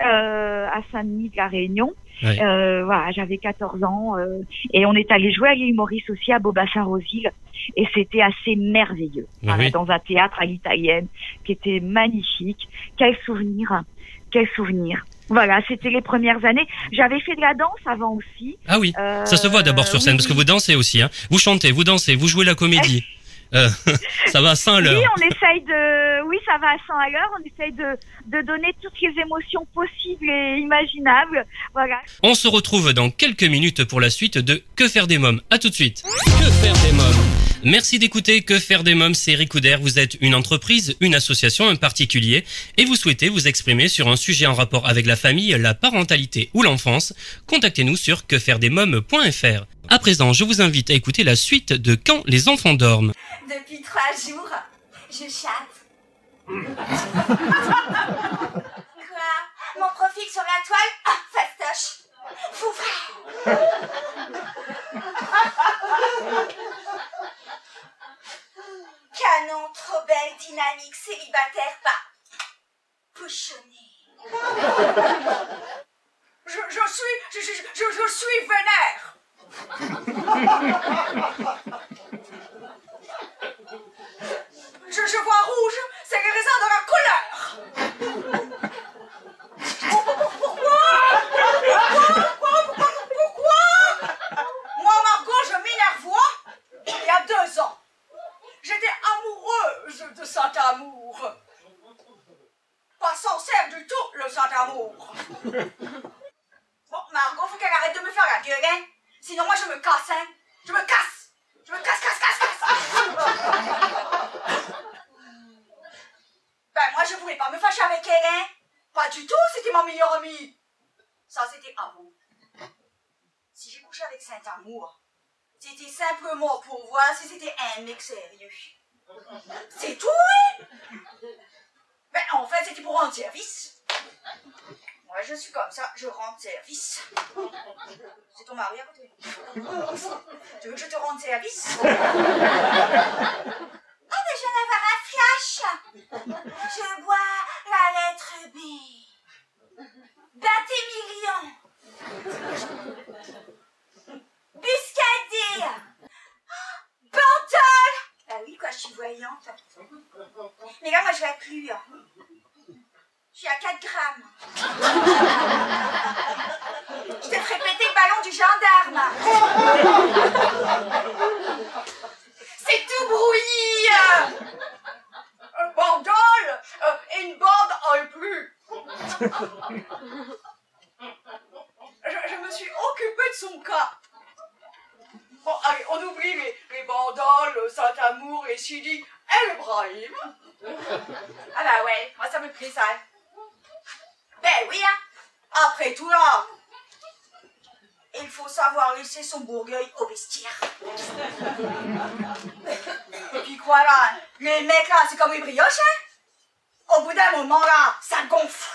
à Saint-Denis de la Réunion. Euh, voilà, j'avais 14 ans euh, et on est allé jouer à l'île Maurice aussi à Beaubassin-Rosille et c'était assez merveilleux. Bah Voilà, oui. Dans un théâtre à l'italienne qui était magnifique. Quel souvenir, quel souvenir. Voilà, c'était les premières années. J'avais fait de la danse avant aussi. Ah oui. Euh, Ça se voit d'abord sur scène oui, parce que oui. vous dansez aussi. Hein. Vous chantez, vous dansez, vous jouez la comédie. Euh, ça va à 100 à l'heure. Oui, on essaye de, oui, ça va à 100 à l'heure. On essaye de, de donner toutes les émotions possibles et imaginables. Voilà. On se retrouve dans quelques minutes pour la suite de Que faire des mômes. À tout de suite. Que faire des mômes Merci d'écouter Que faire des mômes, c'est Eric Couder. Vous êtes une entreprise, une association, un particulier et vous souhaitez vous exprimer sur un sujet en rapport avec la famille, la parentalité ou l'enfance. Contactez-nous sur quefairedesmômes.fr. À présent, je vous invite à écouter la suite de Quand les enfants dorment. Depuis trois jours, je chatte. Quoi? Mon profil sur la toile? Ah, fastoche Fou Canon, trop belle, dynamique, célibataire, pas pouchonné. Je, suis, je, je suis vénère. Je, vois rouge, c'est les raisins de la colère. Pourquoi Pourquoi Pourquoi Pourquoi Moi, Margot, je m'énerve il y a deux ans. J'étais amoureuse de cet amour. Pas sincère du tout, le cet amour. Bon, Margot, faut qu'elle arrête de me faire la gueule, hein Sinon, moi, je me casse, hein Je me casse Je me casse, casse, casse, casse Ben, moi, je voulais pas me fâcher avec elle, hein Pas du tout, c'était ma meilleure amie Ça, c'était avant. Si j'ai couché avec Saint-Amour, c'était simplement pour voir si c'était un mec sérieux. C'est tout, hein Ben, en fait, c'était pour rendre service. Moi, je suis comme ça, je rends service. C'est ton mari à côté. Tu veux que je te rende service Oh, mais je viens d'avoir un flash. Je bois la lettre B. Batémillion. Buscadet. Bantol. Ah oui, quoi, je suis voyante. Mais là, moi, je vais plus. hein. Je suis à 4 grammes. Je te ferai péter le ballon du gendarme. C'est tout brouillis Un bandole euh, et une bande en plus je, je me suis son cas. Bon, allez, on oublie les, les bandoles, Saint-Amour et Sidi et le Brahim. Ah bah ouais, moi ça me plaît ça. Ben oui, hein. Après tout là, il faut savoir laisser son bourgueil au vestiaire. Et puis quoi là Les mecs là, c'est comme les brioches, hein Au bout d'un moment là, ça gonfle.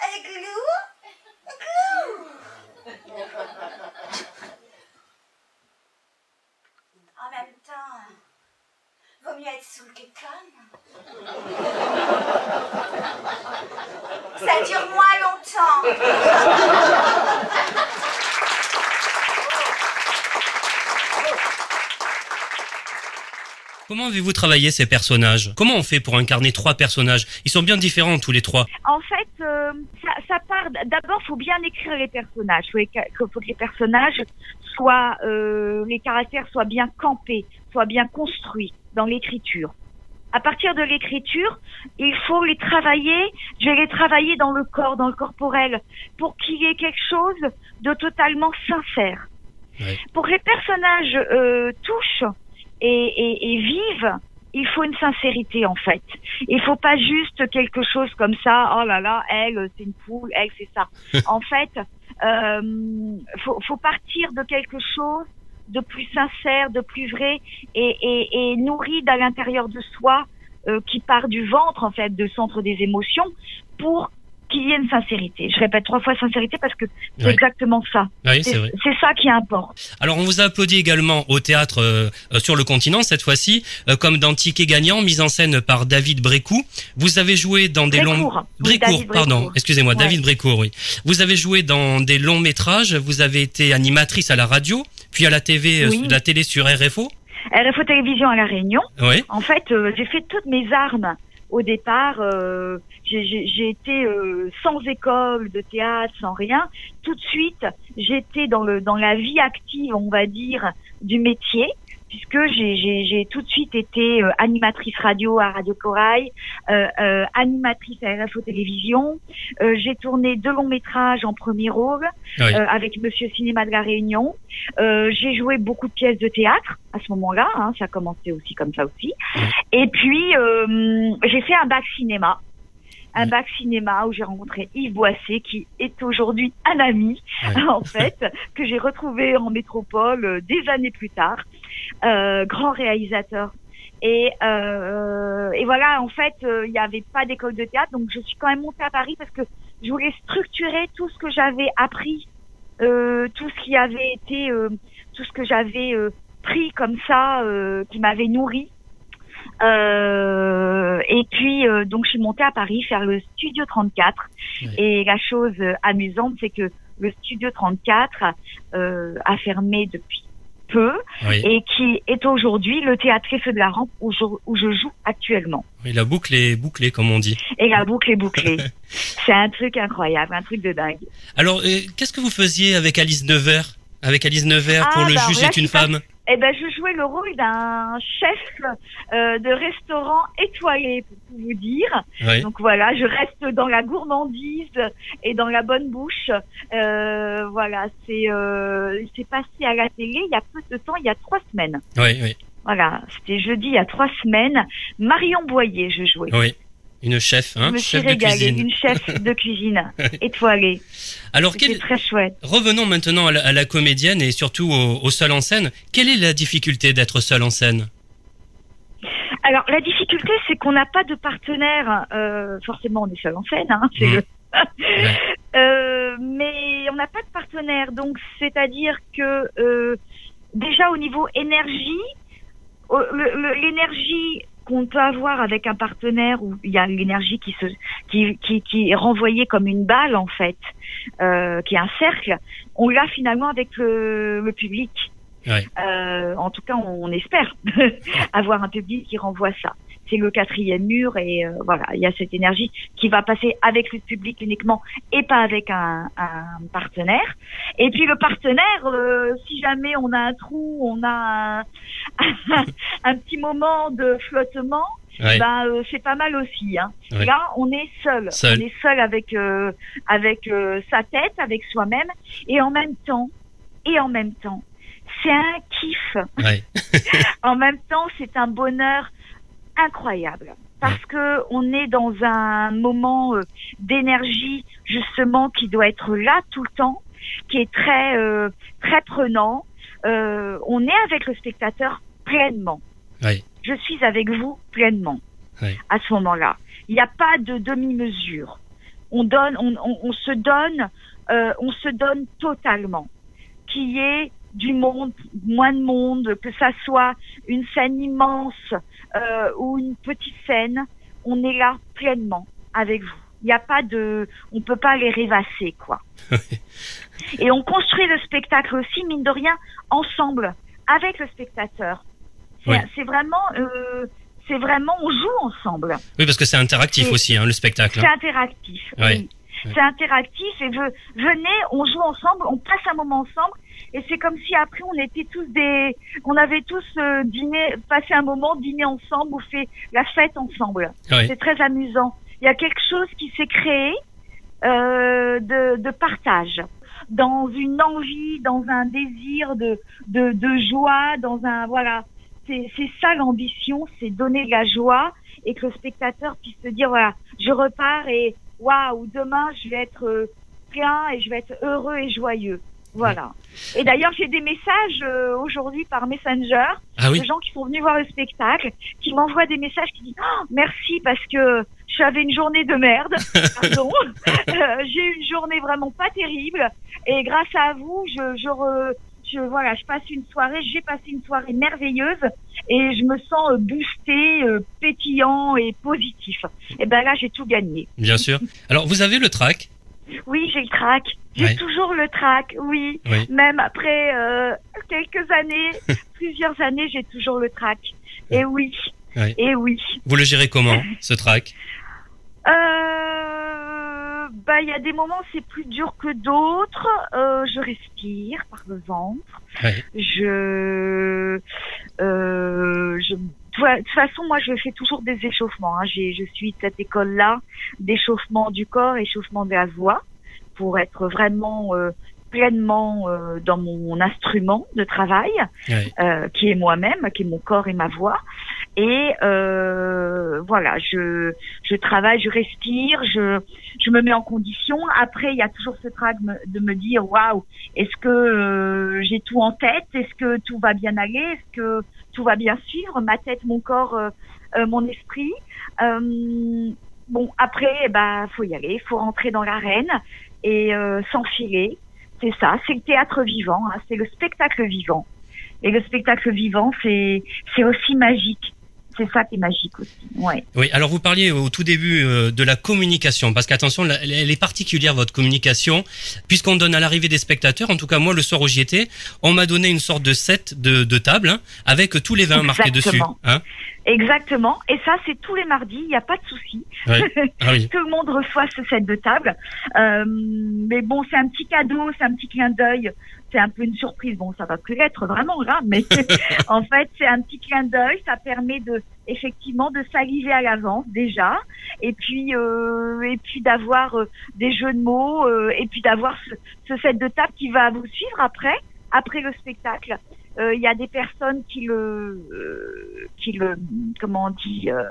Avec glou, glou. En même temps, vaut mieux être sous le kékon. Ça dure moins longtemps. Comment avez-vous travaillé ces personnages? Comment on fait pour incarner trois personnages? Ils sont bien différents tous les trois. En fait, euh, ça, ça part. D'abord, faut bien écrire les personnages. Faut, faut que les personnages soient, euh, les caractères soient bien campés, soient bien construits dans l'écriture. À partir de l'écriture, il faut les travailler. Je vais les travailler dans le corps, dans le corporel, pour qu'il y ait quelque chose de totalement sincère. Pour que les personnages euh, touchent et, et, et vivent, il faut une sincérité en fait. Il faut pas juste quelque chose comme ça. Oh là là, elle c'est une poule, elle c'est ça. en fait, euh, faut, faut partir de quelque chose de plus sincère, de plus vrai et, et, et nourri à l'intérieur de soi, euh, qui part du ventre en fait, du centre des émotions, pour qu'il y ait une sincérité. Je répète trois fois sincérité parce que c'est exactement ça. Oui, c'est vrai. c'est ça qui importe. Alors on vous a applaudi également au théâtre euh, sur le continent cette fois-ci, euh, comme dans Ticket gagnant, mise en scène par David Brécou. Vous avez joué dans des longs Brécourt. David pardon, Brécourt. excusez-moi, Ouais. David Brécourt, oui. Vous avez joué dans des longs métrages, vous avez été animatrice à la radio, puis à la TV, euh, la télé sur RFO. RFO Télévision à La Réunion. Oui. En fait, j'ai fait toutes mes armes au départ. J'ai- été euh, sans école de théâtre, sans rien. Tout de suite, j'étais dans le dans la vie active, on va dire, du métier puisque j'ai- tout de suite été euh, animatrice radio à Radio Corail, euh, euh, animatrice à RFO Télévision. J'ai tourné deux longs métrages en premier rôle Oui. avec Monsieur Cinéma de la Réunion. J'ai joué beaucoup de pièces de théâtre à ce moment-là, hein, ça a commencé aussi comme ça aussi. Et puis j'ai fait un bac cinéma. Un bac cinéma où j'ai rencontré Yves Boissé, qui est aujourd'hui un ami, en fait, que j'ai retrouvé en métropole euh, des années plus tard, euh, grand réalisateur. Et, euh, et voilà, en fait, euh, il n'y avait pas d'école de théâtre, donc je suis quand même montée à Paris parce que je voulais structurer tout ce que j'avais appris, euh, tout ce qui avait été, euh, tout ce que j'avais euh, pris comme ça, euh, qui m'avait nourri. Euh, et puis euh, donc je suis montée à Paris faire le Studio 34. Et la chose euh, amusante, c'est que le Studio 34 euh, a fermé depuis peu Oui. et qui est aujourd'hui le théâtre Feu de la Rampe où je, où je joue actuellement. Oui, la boucle est bouclée, comme on dit. Et la boucle est bouclée. c'est un truc incroyable, un truc de dingue. Alors, euh, qu'est-ce que vous faisiez avec Alice Nevers Avec Alice Nevers pour Ah, le bah, juge là, est une femme Eh ben, je jouais le rôle d'un chef euh, de restaurant étoilé, pour tout vous dire. Oui. Donc voilà, je reste dans la gourmandise et dans la bonne bouche. Euh, voilà, c'est euh, c'est passé à la télé il y a peu de temps, il y a trois semaines. Oui, oui, Voilà, c'était jeudi il y a trois semaines. Marion Boyer, je jouais. oui. Une chef, hein, je me suis chef de cuisine. une chef de cuisine étoilée. Alors, quel- très chouette. revenons maintenant à la, à la comédienne et surtout au, au seul en scène. Quelle est la difficulté d'être seul en scène? Alors la difficulté, c'est qu'on n'a pas de partenaire. euh, forcément, on est seul en scène. Hein, c'est Mmh. le- Euh, mais on n'a pas de partenaire. Donc, c'est-à-dire que euh, déjà au niveau énergie, l'énergie qu'on peut avoir avec un partenaire où il y a l'énergie qui se qui, qui, qui est renvoyée comme une balle en fait, euh, qui est un cercle, on l'a finalement avec le, le public. Ouais. Euh, en tout cas, on, on espère avoir un public qui renvoie ça. C'est le quatrième mur et euh, voilà, il y a cette énergie qui va passer avec le public uniquement et pas avec un, un partenaire. Et puis le partenaire, euh, si jamais on a un trou, on a un, un petit moment de flottement, Ouais. ben euh, c'est pas mal aussi. Hein. Ouais. Là, on est seul. Seul. On est seul avec euh, avec euh, sa tête, avec soi-même, et en même temps, et en même temps, c'est un kiff. Ouais. en même temps, c'est un bonheur incroyable parce que on est dans un moment euh, d'énergie justement qui doit être là tout le temps, qui est très euh, très prenant. Euh, on est avec le spectateur pleinement. Ouais. Je suis avec vous pleinement Ouais. à ce moment-là. Il n'y a pas de demi-mesure. On donne, on, on, on se donne, euh, on se donne totalement. Qu'il y ait du monde, moins de monde, que ça soit une scène immense euh, ou une petite scène, on est là pleinement avec vous. Il n'y a pas de, on peut pas les rêvasser quoi. Et on construit le spectacle aussi mine de rien ensemble avec le spectateur. C'est Oui. c'est vraiment, euh, c'est vraiment, on joue ensemble. Oui, parce que c'est interactif C'est- aussi, hein, le spectacle. C'est hein. interactif. Ouais. Oui. C'est interactif et ve- venez, on joue ensemble, on passe un moment ensemble et c'est comme si après on était tous des, on avait tous euh, dîné, passé un moment dîner ensemble ou fait la fête ensemble. C'est très amusant. Il y a quelque chose qui s'est créé euh, de, de partage, dans une envie, dans un désir de, de, de joie, dans un voilà. C'est c'est ça l'ambition, c'est donner de la joie et que le spectateur puisse se dire voilà, je repars et waouh, demain je vais être euh, plein et je vais être heureux et joyeux. Voilà. Et d'ailleurs, j'ai des messages euh, aujourd'hui par Messenger Ah oui de gens qui sont venus voir le spectacle, qui m'envoient des messages qui disent Oh, merci parce que j'avais une journée de merde, pardon. Euh, j'ai eu une journée vraiment pas terrible et grâce à vous, je, je, re- je voilà, je passe une soirée, j'ai passé une soirée merveilleuse et je me sens euh, boosté, euh, pétillant et positif. Et ben là, j'ai tout gagné. Bien sûr. Alors, vous avez le track Oui, j'ai le trac. J'ai toujours le trac, oui. Oui. Même après euh, quelques années, plusieurs années, j'ai toujours le trac. Et oui, Ouais. et oui. Vous le gérez comment, ce track Euh, bah, il y a des moments c'est plus dur que d'autres. Euh, je respire par le ventre. Je, euh, je, de toute façon, moi, je fais toujours des échauffements. Hein. J'ai, je suis de cette école-là d'échauffement du corps, échauffement de la voix, pour être vraiment euh, pleinement euh, dans mon instrument de travail, euh, qui est moi-même, qui est mon corps et ma voix. Et euh, voilà, je, je travaille, je respire, je, je me mets en condition. Après, il y a toujours ce trac me- de me dire, waouh, est-ce que euh, j'ai tout en tête? Est-ce que tout va bien aller? Est-ce que tout va bien suivre? Ma tête, mon corps, euh, mon esprit. Euh, bon, après, ben, faut y aller, faut rentrer dans l'arène et euh, s'enfiler. C'est ça, c'est le théâtre vivant, hein, c'est le spectacle vivant. Et le spectacle vivant, c'est c'est aussi magique. C'est ça qui est magique aussi. Ouais. Oui, alors vous parliez au tout début euh, de la communication, parce qu'attention, elle est particulière votre communication, puisqu'on donne à l'arrivée des spectateurs, en tout cas moi le soir où j'y étais, on m'a donné une sorte de set de, de table hein, avec tous les vins marqués dessus. Exactement. Hein Exactement. Et ça, c'est tous les mardis. Il n'y a pas de souci. Ah oui. Tout le monde reçoit ce set de table. Euh, mais bon, c'est un petit cadeau, c'est un petit clin d'œil. C'est un peu une surprise. Bon, ça va plus l'être vraiment là, mais en fait, c'est un petit clin d'œil. Ça permet de effectivement de saliver à l'avance déjà, et puis euh, et puis d'avoir euh, des jeux de mots, euh, et puis d'avoir ce, ce set de table qui va vous suivre après, après le spectacle. Euh, Il y a des personnes qui le euh, qui le comment on dit euh,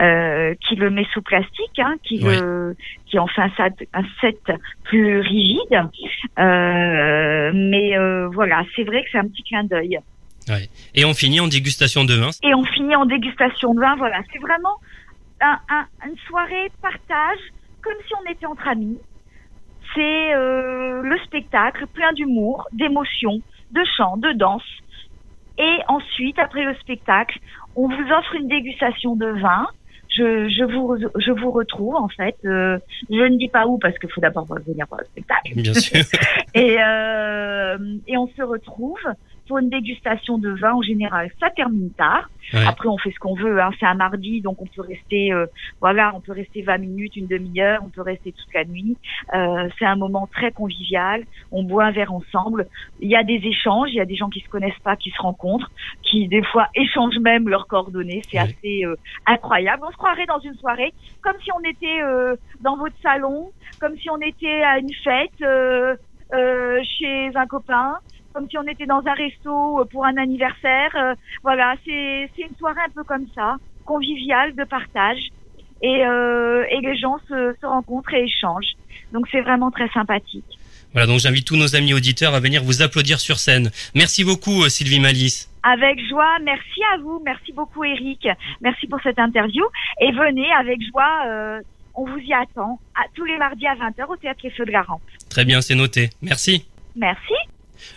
euh, qui le met sous plastique, hein, qui le qui en fait un set, un set plus rigide. Euh, mais euh, voilà, c'est vrai que c'est un petit clin d'œil. Ouais. Et on finit en dégustation de vin. Et on finit en dégustation de vin. Voilà, c'est vraiment un, un- une soirée partage, comme si on était entre amis. C'est euh, le spectacle plein d'humour, d'émotion, de chant, de danse. Et ensuite, après le spectacle, on vous offre une dégustation de vin. Je, je vous je vous retrouve en fait. Euh, je ne dis pas où parce qu'il faut d'abord venir voir le spectacle. Bien sûr. et, euh, et on se retrouve pour une dégustation de vin en général, ça termine tard. Ouais. Après, on fait ce qu'on veut. Hein. C'est un mardi, donc on peut rester, euh, voilà, on peut rester 20 minutes, une demi-heure, on peut rester toute la nuit. Euh, c'est un moment très convivial. On boit un verre ensemble. Il y a des échanges. Il y a des gens qui se connaissent pas, qui se rencontrent, qui des fois échangent même leurs coordonnées. C'est assez euh, incroyable. On se croirait dans une soirée, comme si on était euh, dans votre salon, comme si on était à une fête euh, euh, chez un copain comme si on était dans un resto euh, pour un anniversaire. Euh, voilà, c'est une soirée un peu comme ça, conviviale, de partage. Et, euh, et les gens se, se rencontrent et échangent. Donc c'est vraiment très sympathique. Voilà, donc j'invite tous nos amis auditeurs à venir vous applaudir sur scène. Merci beaucoup Sylvie Malice. Avec joie, merci à vous, merci beaucoup Eric, merci pour cette interview. Et venez avec joie, euh, on vous y attend, à, tous les mardis à 20h au Théâtre Les Feux de la Rampe. Très bien, c'est noté. Merci. Merci.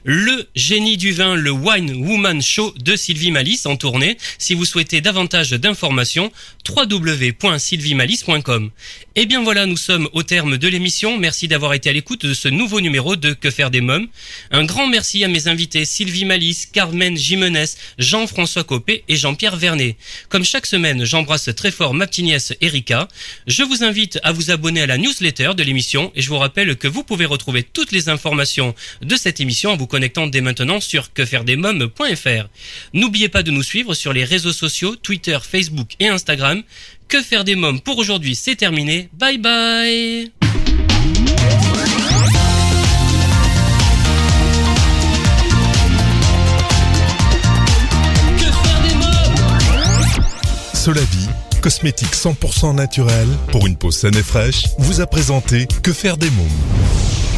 Le génie du vin, le Wine Woman Show de Sylvie Malice en tournée. Si vous souhaitez davantage d'informations, www.sylviemalice.com. Et bien voilà, nous sommes au terme de l'émission. Merci d'avoir été à l'écoute de ce nouveau numéro de Que faire des mômes. Un grand merci à mes invités Sylvie Malice, Carmen Jimenez, Jean-François Copé et Jean-Pierre Vernet. Comme chaque semaine, j'embrasse très fort ma petite nièce Erika. Je vous invite à vous abonner à la newsletter de l'émission et je vous rappelle que vous pouvez retrouver toutes les informations de cette émission vous connectant dès maintenant sur quefairedesmômes.fr. N'oubliez pas de nous suivre sur les réseaux sociaux, Twitter, Facebook et Instagram. Que faire des mômes pour aujourd'hui, c'est terminé. Bye bye Solavi, cosmétique 100% naturel pour une peau saine et fraîche, vous a présenté Que faire des mômes.